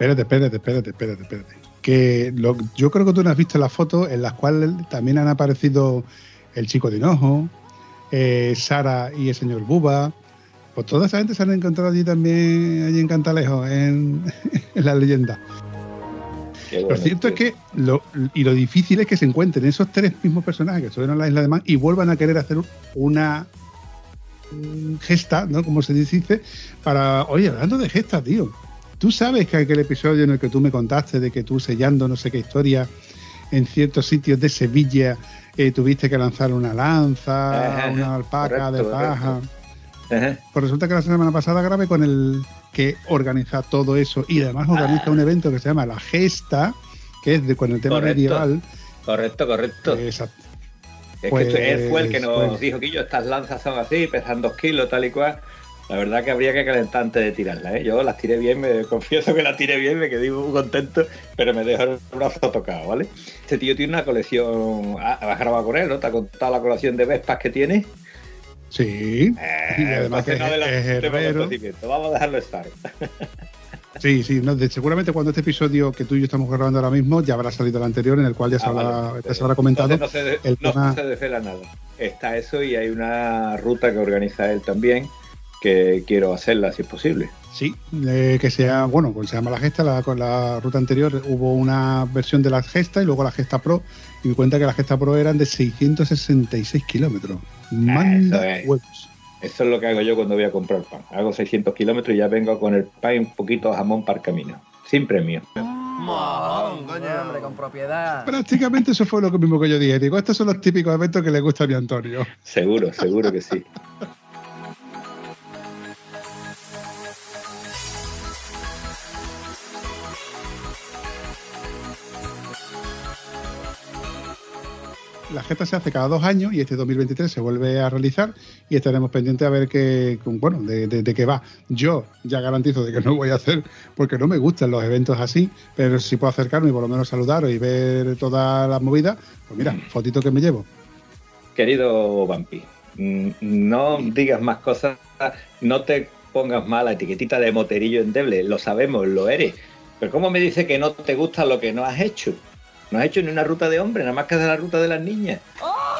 Espérate, espérate, espérate, espérate, espérate. Que lo- yo creo que tú no has visto las fotos en las cuales también han aparecido el chico de hinojo, eh, Sara y el señor Buba. Pues toda esa gente se han encontrado allí también, allí en Cantalejo, en, [laughs] en la leyenda. Lo cierto es que lo, y lo difícil es que se encuentren esos tres mismos personajes que estuvieron en la isla de Man y vuelvan a querer hacer una gesta, ¿no? Como se dice, para. Oye, hablando de gesta, tío. Tú sabes que aquel episodio en el que tú me contaste de que tú sellando no sé qué historia en ciertos sitios de Sevilla eh, tuviste que lanzar una lanza, Ajá, una alpaca correcto, de paja. Ajá. Pues resulta que la semana pasada grabé con el que organiza todo eso y además organiza Ah. un evento que se llama La Gesta, que es de con el tema Correcto. medieval. Correcto, correcto. Exacto. Es Pues- que él fue el que nos pues- dijo que yo, estas lanzas son así, pesan dos kilos, tal y cual. La verdad que habría que calentar antes de tirarlas, ¿eh? Yo las tiré bien, me [laughs] confieso que las tiré bien, me quedé muy contento, pero me dejó el brazo tocado, ¿vale? Este tío tiene una colección, ah, has grabado con él, ¿no? ¿Te ha contado la colección de Vespas que tiene? Sí. Eh, y además que entonces no es, adelantemos es herrero. acontecimientos, Vamos a dejarlo estar. [laughs] Sí, sí. no, de- seguramente cuando este episodio que tú y yo estamos grabando ahora mismo ya habrá salido el anterior en el cual ya se, Ah, habrá, vale. ya se habrá comentado. Entonces no se, de- el no tema- se desvela nada. Está eso y hay una ruta que organiza él también que quiero hacerla si es posible. Sí, eh, que sea, bueno, pues se llama la gesta, la, con la ruta anterior hubo una versión de la gesta y luego la gesta pro, y me cuenta que la gesta pro eran de 666 kilómetros. Manda Eso es. huevos. Eso es lo que hago yo cuando voy a comprar pan. Hago 600 kilómetros y ya vengo con el pan y un poquito de jamón para el camino. Sin premio. Coño. Hombre, con propiedad. Prácticamente eso fue lo mismo que yo dije. Digo, estos son los típicos eventos que le gusta a mi Antonio. Seguro, seguro que sí. [laughs] la gesta se hace cada dos años y este 2023 se vuelve a realizar y estaremos pendientes a ver qué, bueno, de, de- qué va. Yo ya garantizo de que no voy a hacer porque no me gustan los eventos así, pero si puedo acercarme y por lo menos saludaros y ver toda la movida, pues mira, fotito que me llevo. Querido Vampi, mm, no digas más cosas, no te pongas mal la etiquetita de moterillo endeble, lo sabemos, lo eres. Pero ¿cómo me dice que no te gusta lo que no has hecho? No has hecho ni una ruta de hombre, nada más que de la ruta de las niñas.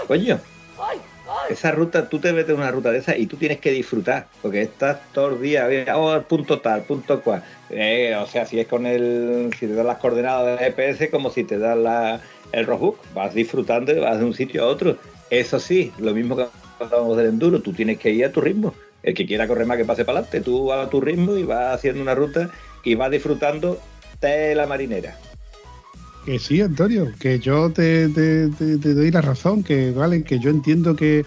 Coño, esa ruta, tú te metes en una ruta de esa y tú tienes que disfrutar, porque estás todo el día, mira, oh, punto tal, punto cual. Eh, o sea, si es con el, si te dan las coordenadas de GPS, como si te dan la, el roadbook, vas disfrutando y vas de un sitio a otro. Eso sí, lo mismo que hablábamos del enduro, tú tienes que ir a tu ritmo. El que quiera correr más que pase para adelante, tú vas a tu ritmo y vas haciendo una ruta y vas disfrutando de la marinera. Que sí, Antonio, que yo te, doy la razón, que vale, que yo entiendo que,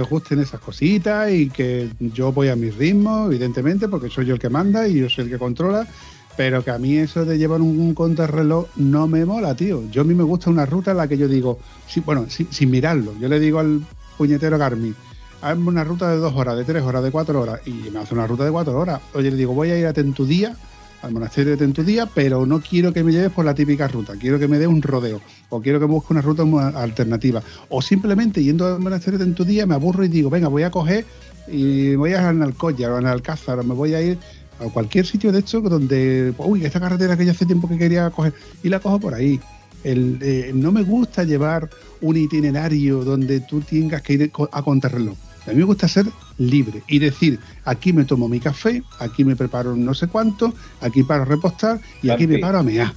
os gusten esas cositas y que yo voy a mi ritmo, evidentemente, porque soy yo el que manda y yo soy el que controla, pero que a mí eso de llevar un, contrarreloj no me mola, tío. Yo a mí me gusta una ruta en la que yo digo, sí, bueno, sin mirarlo, yo le digo al puñetero Garmin, hazme una ruta de dos horas, de tres horas, de cuatro horas, y me hace una ruta de cuatro horas. Oye, le digo, voy a ir a Tentudía, al monasterio de Tentudía, pero no quiero que me lleves por la típica ruta, quiero que me dé un rodeo, o quiero que busque una ruta alternativa, o simplemente yendo al monasterio de Tentudía me aburro y digo, venga, voy a coger y voy a Alcoya o a Alcázar, o me voy a ir a cualquier sitio de hecho donde, uy, esta carretera que ya hace tiempo que quería coger, y la cojo por ahí. Eh, no me gusta llevar un itinerario donde tú tengas que ir a contrarreloj. A mí me gusta ser libre y decir, aquí me tomo mi café, aquí me preparo no sé cuánto, aquí paro a repostar y aquí me paro a mear.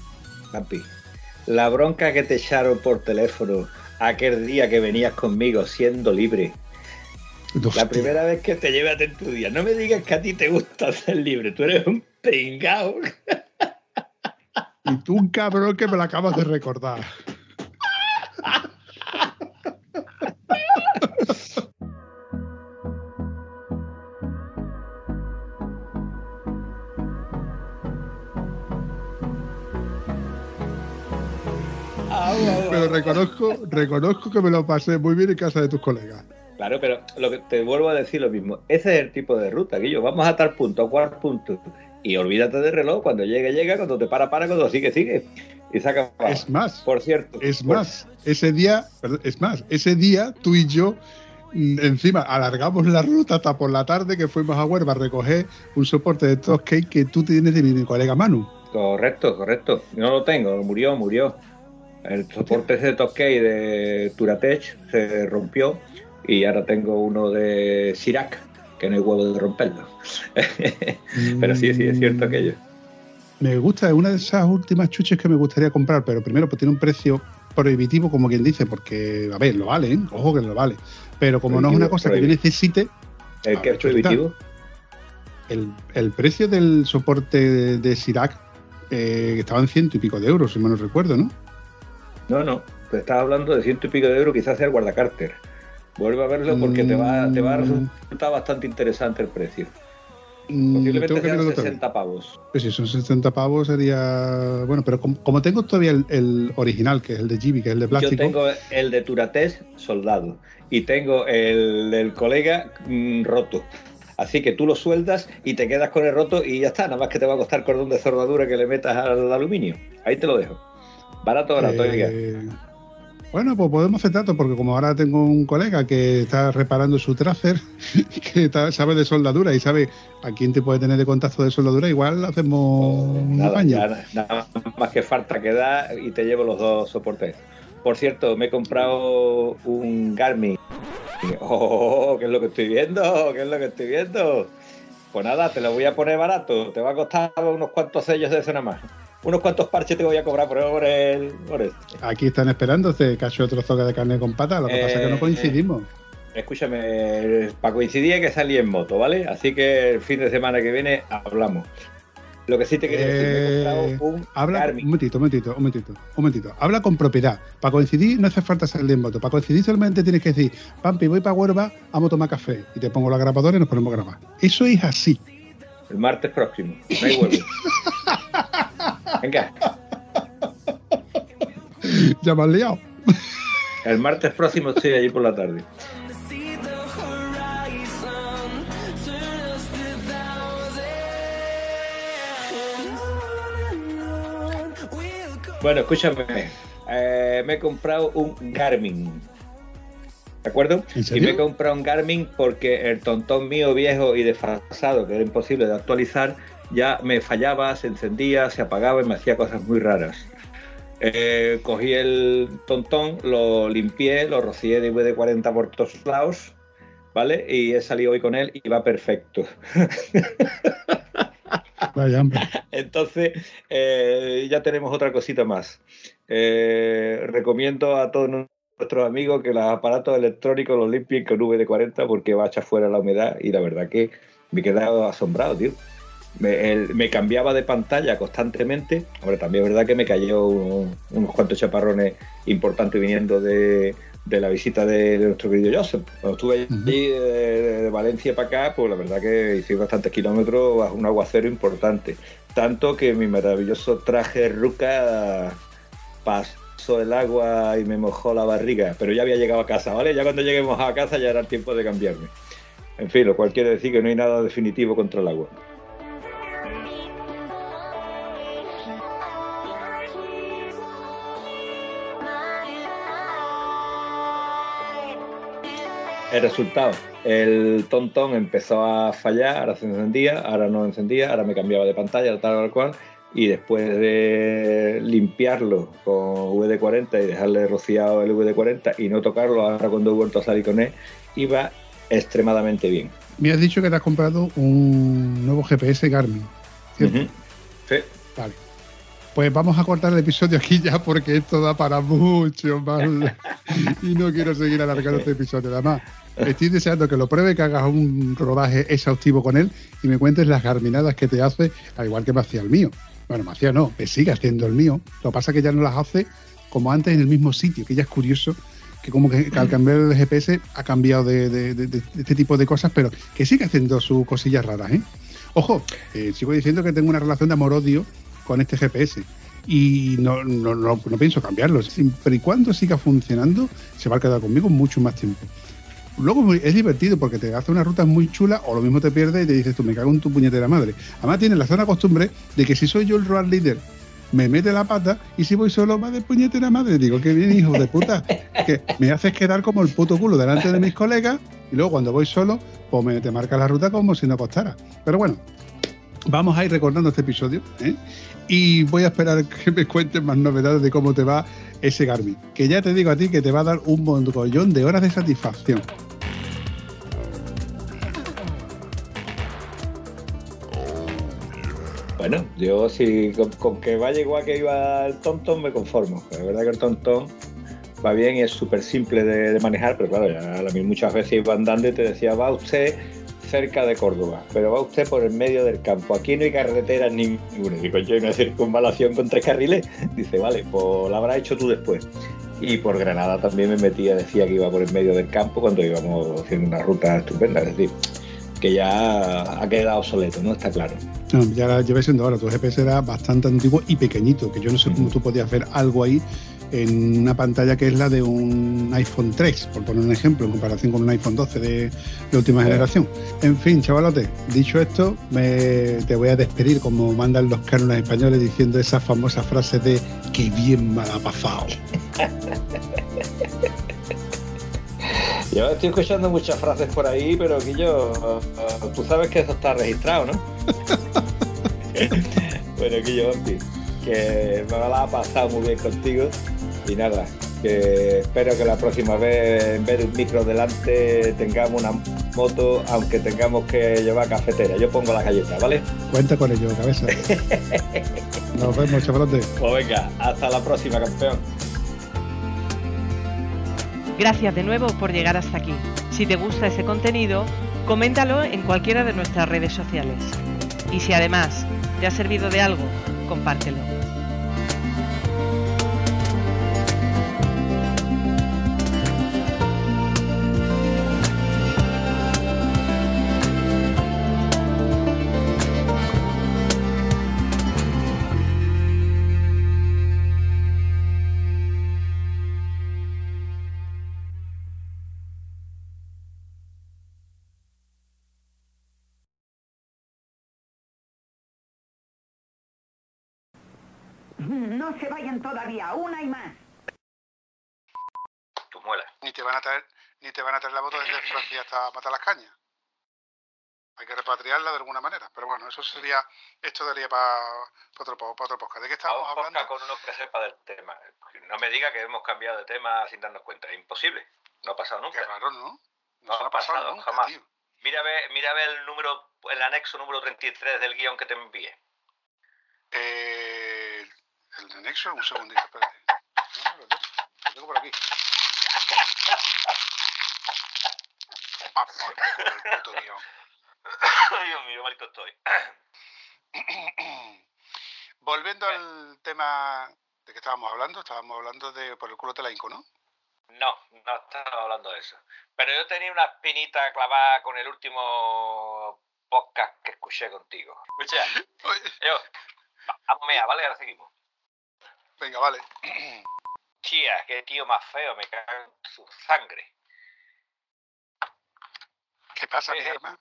La bronca que te echaron por teléfono aquel día que venías conmigo siendo libre. La primera vez que te llevé a tu día. No me digas que a ti te gusta ser libre. Tú eres un pringao. Y tú un cabrón que me lo acabas de recordar. Pero reconozco, reconozco que me lo pasé muy bien en casa de tus colegas. Claro, pero lo que te vuelvo a decir lo mismo. Ese es el tipo de ruta, Guillo. Vamos a tal punto, a cual punto. Y olvídate del reloj. Cuando llegue, llega. Cuando te para, para. Cuando sigue, sigue. Y saca. Es más, Por cierto. es por- más, ese día, perdón, es más, ese día tú y yo mm, encima alargamos la ruta hasta por la tarde que fuimos a Huerva a recoger un soporte de Toscade que tú tienes de mi colega Manu. Correcto, correcto. No lo tengo, murió, murió. El soporte ese de Toscade de Turatech se rompió y ahora tengo uno de Sirac, que no hay huevo de romperlo. [laughs] pero sí, sí, es cierto aquello. Me gusta, es una de esas últimas chuches que me gustaría comprar, pero primero pues tiene un precio prohibitivo, como quien dice, porque, a ver, lo vale, ¿eh? ojo que lo vale. Pero como no es una Prohibitivo, cosa que yo necesite, El ver, es prohibitivo. el, el precio del soporte de, de Sirac eh, estaba en ciento y pico de euros, si mal no recuerdo, ¿no? No, no. Te estás hablando de ciento y pico de euros, quizás sea el guardacárter. Vuelve a verlo porque te va, te va a Mm. resultar bastante interesante el precio. Mm, Posiblemente tengo que sean mirarlo otra vez. 60 pavos. Pues si son 60 pavos sería... Bueno, pero como, como tengo todavía el, el original, que es el de Gibi, que es el de Yo plástico, tengo el de Turates soldado y tengo el del colega mm, roto. Así que tú lo sueldas y te quedas con el roto y ya está. Nada más que te va a costar cordón de soldadura que le metas al aluminio. Ahí te lo dejo. Barato, barato. Eh, bueno, pues podemos hacer trato, porque como ahora tengo un colega que está reparando su tracer, [laughs] que está- sabe de soldadura y sabe a quién te puede tener de contacto de soldadura, igual hacemos un Nada, apaño. ya nada más que falta que da y te llevo los dos soportes. Por cierto, me he comprado un Garmin. Oh, ¿qué es lo que estoy viendo? ¿Qué es lo que estoy viendo? Pues nada, te lo voy a poner barato. Te va a costar unos cuantos sellos de eso nada más. Unos cuantos parches te voy a cobrar por, el, por este. Aquí están esperando este cacho otro trozo de carne con pata, lo que pasa es que no Eh, coincidimos. Escúchame, para coincidir hay que salir en moto, ¿vale? Así que el fin de semana que viene hablamos. Lo que sí te quería decir, me he Eh, comprado un habla, Garmin. un momentito, un momentito, un momentito, un momentito. Habla con propiedad. Para coincidir no hace falta salir en moto. Para coincidir solamente tienes que decir, Pampi, voy para Huerva, vamos a tomar café. Y te pongo la grabadora y nos ponemos a grabar. Eso es así. El martes próximo. No hay huevo. Venga. Ya me has liado. El martes próximo estoy allí por la tarde. Bueno, escúchame. eh, me he comprado un Garmin. ¿De acuerdo? ¿En Y me he comprado un Garmin porque el tontón mío viejo y desfasado, que era imposible de actualizar, ya me fallaba, se encendía, se apagaba y me hacía cosas muy raras. Eh, cogí el tontón, lo limpié, lo rocié de WD-40 por todos lados, ¿vale? Y he salido hoy con él y va perfecto. [laughs] Vaya. Entonces, eh, ya tenemos otra cosita más. Eh, recomiendo a todos nuestros amigos que los aparatos electrónicos los limpien con VD40 porque va a echar fuera la humedad y la verdad que me he quedado asombrado, tío. Me, el- me cambiaba de pantalla constantemente. Ahora también es verdad que me cayó un- unos cuantos chaparrones importantes viniendo de, de la visita de, de nuestro querido Joseph. Cuando estuve allí de, de- de Valencia para acá, pues la verdad que hice bastantes kilómetros bajo un aguacero importante. Tanto que mi maravilloso traje ruca pasó el agua y me mojó la barriga. Pero ya había llegado a casa, ¿vale? Ya cuando lleguemos a casa ya era el tiempo de cambiarme. En fin, lo cual quiere decir que no hay nada definitivo contra el agua. El resultado, el tontón empezó a fallar, ahora se encendía, ahora no encendía, ahora me cambiaba de pantalla, tal o cual, y después de limpiarlo con VD40 y dejarle rociado el VD40 y no tocarlo, ahora cuando he vuelto a salir con él, iba extremadamente bien. Me has dicho que te has comprado un nuevo GPS Garmin. ¿cierto? Sí. Vale. Pues vamos a cortar el episodio aquí ya porque esto da para mucho más. [laughs] y no quiero seguir alargando este episodio. Además, estoy deseando que lo pruebe, que hagas un rodaje exhaustivo con él y me cuentes las garminadas que te hace, al igual que me hacía el mío. Bueno, me hacía no, que sigue haciendo el mío. Lo que pasa es que ya no las hace como antes en el mismo sitio, que ya es curioso que como que al cambiar el GPS ha cambiado de, de- de- de este tipo de cosas, pero que sigue haciendo sus cosillas raras, ¿eh? Ojo, eh, sigo diciendo que tengo una relación de amor-odio con este GPS y no, no, no, no pienso cambiarlo. Siempre y cuando siga funcionando, se va a quedar conmigo mucho más tiempo. Luego es divertido porque te hace una ruta muy chula o lo mismo te pierdes y te dices tú, me cago en tu puñetera madre. Además tiene la sana costumbre de que si soy yo el road leader, me mete la pata y si voy solo va de puñetera madre. Digo, que bien, hijo de puta, que me haces quedar como el puto culo delante de mis colegas y luego cuando voy solo, pues me te marca la ruta como si no costara. Pero bueno, vamos a ir recordando este episodio ¿eh? Y voy a esperar que me cuentes más novedades de cómo te va ese Garmin. Que ya te digo a ti que te va a dar un montón de horas de satisfacción. Bueno, yo si con, con que vaya igual que iba el tontón me conformo. La verdad que el tontón va bien y es súper simple de, de manejar, pero claro, ya a mí muchas veces iba andando y te decía, va usted cerca de Córdoba, pero va usted por el medio del campo. Aquí no hay carreteras ninguna. Digo, yo hay una circunvalación con tres carriles. [laughs] Dice, vale, pues la habrás hecho tú después. Y por Granada también me metía, decía que iba por el medio del campo cuando íbamos haciendo una ruta estupenda. Es decir, que ya ha quedado obsoleto, ¿no? Está claro. No, ya la llevé siendo ahora. Tu GPS era bastante antiguo y pequeñito, que yo no sé cómo tú podías ver algo ahí en una pantalla que es la de un iPhone 3, por poner un ejemplo, en comparación con un iPhone 12 de, de última generación. En fin, chavalote, dicho esto, me, te voy a despedir como mandan los cánones españoles diciendo esa famosa frase de que bien me la ha pasado. [laughs] Yo estoy escuchando muchas frases por ahí, pero yo, tú sabes que eso está registrado, ¿no? [laughs] [laughs] bueno, fin, que me la ha pasado muy bien contigo y nada, que espero que la próxima vez en vez de un micro delante tengamos una moto, aunque tengamos que llevar cafetera. Yo pongo la galleta, ¿vale? Cuenta con ello, cabeza. [laughs] Nos vemos, chavalote. Pues venga, hasta la próxima, campeón. Gracias de nuevo por llegar hasta aquí. Si te gusta ese contenido, coméntalo en cualquiera de nuestras redes sociales. Y si además te ha servido de algo, compártelo. [laughs] No se vayan todavía, una y más. Tus muelas. Ni te van a traer, ni te van a traer la moto desde Francia hasta matar las cañas. Hay que repatriarla de alguna manera. Pero bueno, eso sería, esto daría para otro, pa otro podcast. ¿De qué estábamos Vamos hablando? con uno que sepa del tema. No me diga que hemos cambiado de tema sin darnos cuenta. Es imposible. No ha pasado nunca. Qué raro, ¿no? No, Eso ha pasado, nunca, jamás. tío. Mira a ver, mira a ver el número, el anexo número 33 del guion que te envié. Eh, el anexo, un segundito, espérate. No, lo tengo, lo tengo por aquí. Ah, por culo, el puto guion. [coughs] Dios mío, malito estoy. [coughs] Volviendo al tema de que estábamos hablando, estábamos hablando de por el culo te la hinco, ¿no? No, no estaba hablando de eso. Pero yo tenía una espinita clavada con el último podcast que escuché contigo. Escucha, yo, va- vamos mira, vale, ahora seguimos. Venga, vale. [clears throat] Tía, qué tío más feo, me cago en su sangre. ¿Qué pasa, mi Eh, hermano?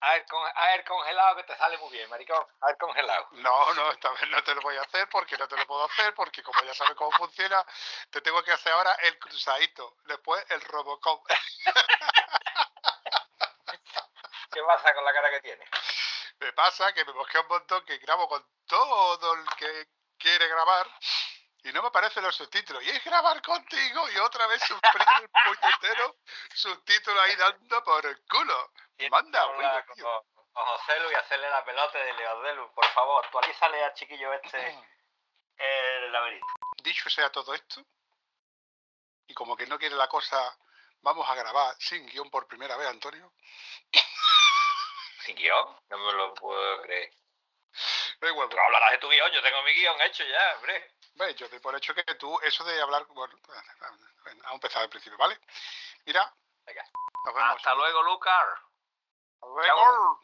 A ver, con, congelado que te sale muy bien, maricón. A ver, congelado. No, no, esta vez no te lo voy a hacer porque no te lo puedo hacer porque como ya sabes cómo funciona, te tengo que hacer ahora el cruzadito, después el Robocop. [laughs] ¿Qué pasa con la cara que tiene? Me pasa que me mosquea un montón que grabo con todo el que quiere grabar y no me aparecen los subtítulos. Y es grabar contigo y otra vez sufrir el puñetero subtítulo ahí dando por el culo. Manda, huevo, tío. con Joselu y hacerle la pelota de Leodelu. Por favor, actualízale al chiquillo este el laberinto. Dicho sea todo esto, y como que no quiere la cosa, vamos a grabar sin guion por primera vez, Antonio. ¿Sin guion? No me lo puedo creer. Da igual, Tú hablarás de tu guion, yo tengo mi guion hecho ya, hombre. Ve, yo por hecho que tú, eso de hablar, bueno, bueno, bueno, vamos a empezar al principio, ¿vale? Mira, Venga. nos vemos. Hasta luego, Lucas. Hasta luego.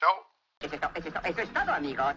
Chao. Eso es, to- eso es to- eso es todo, amigos.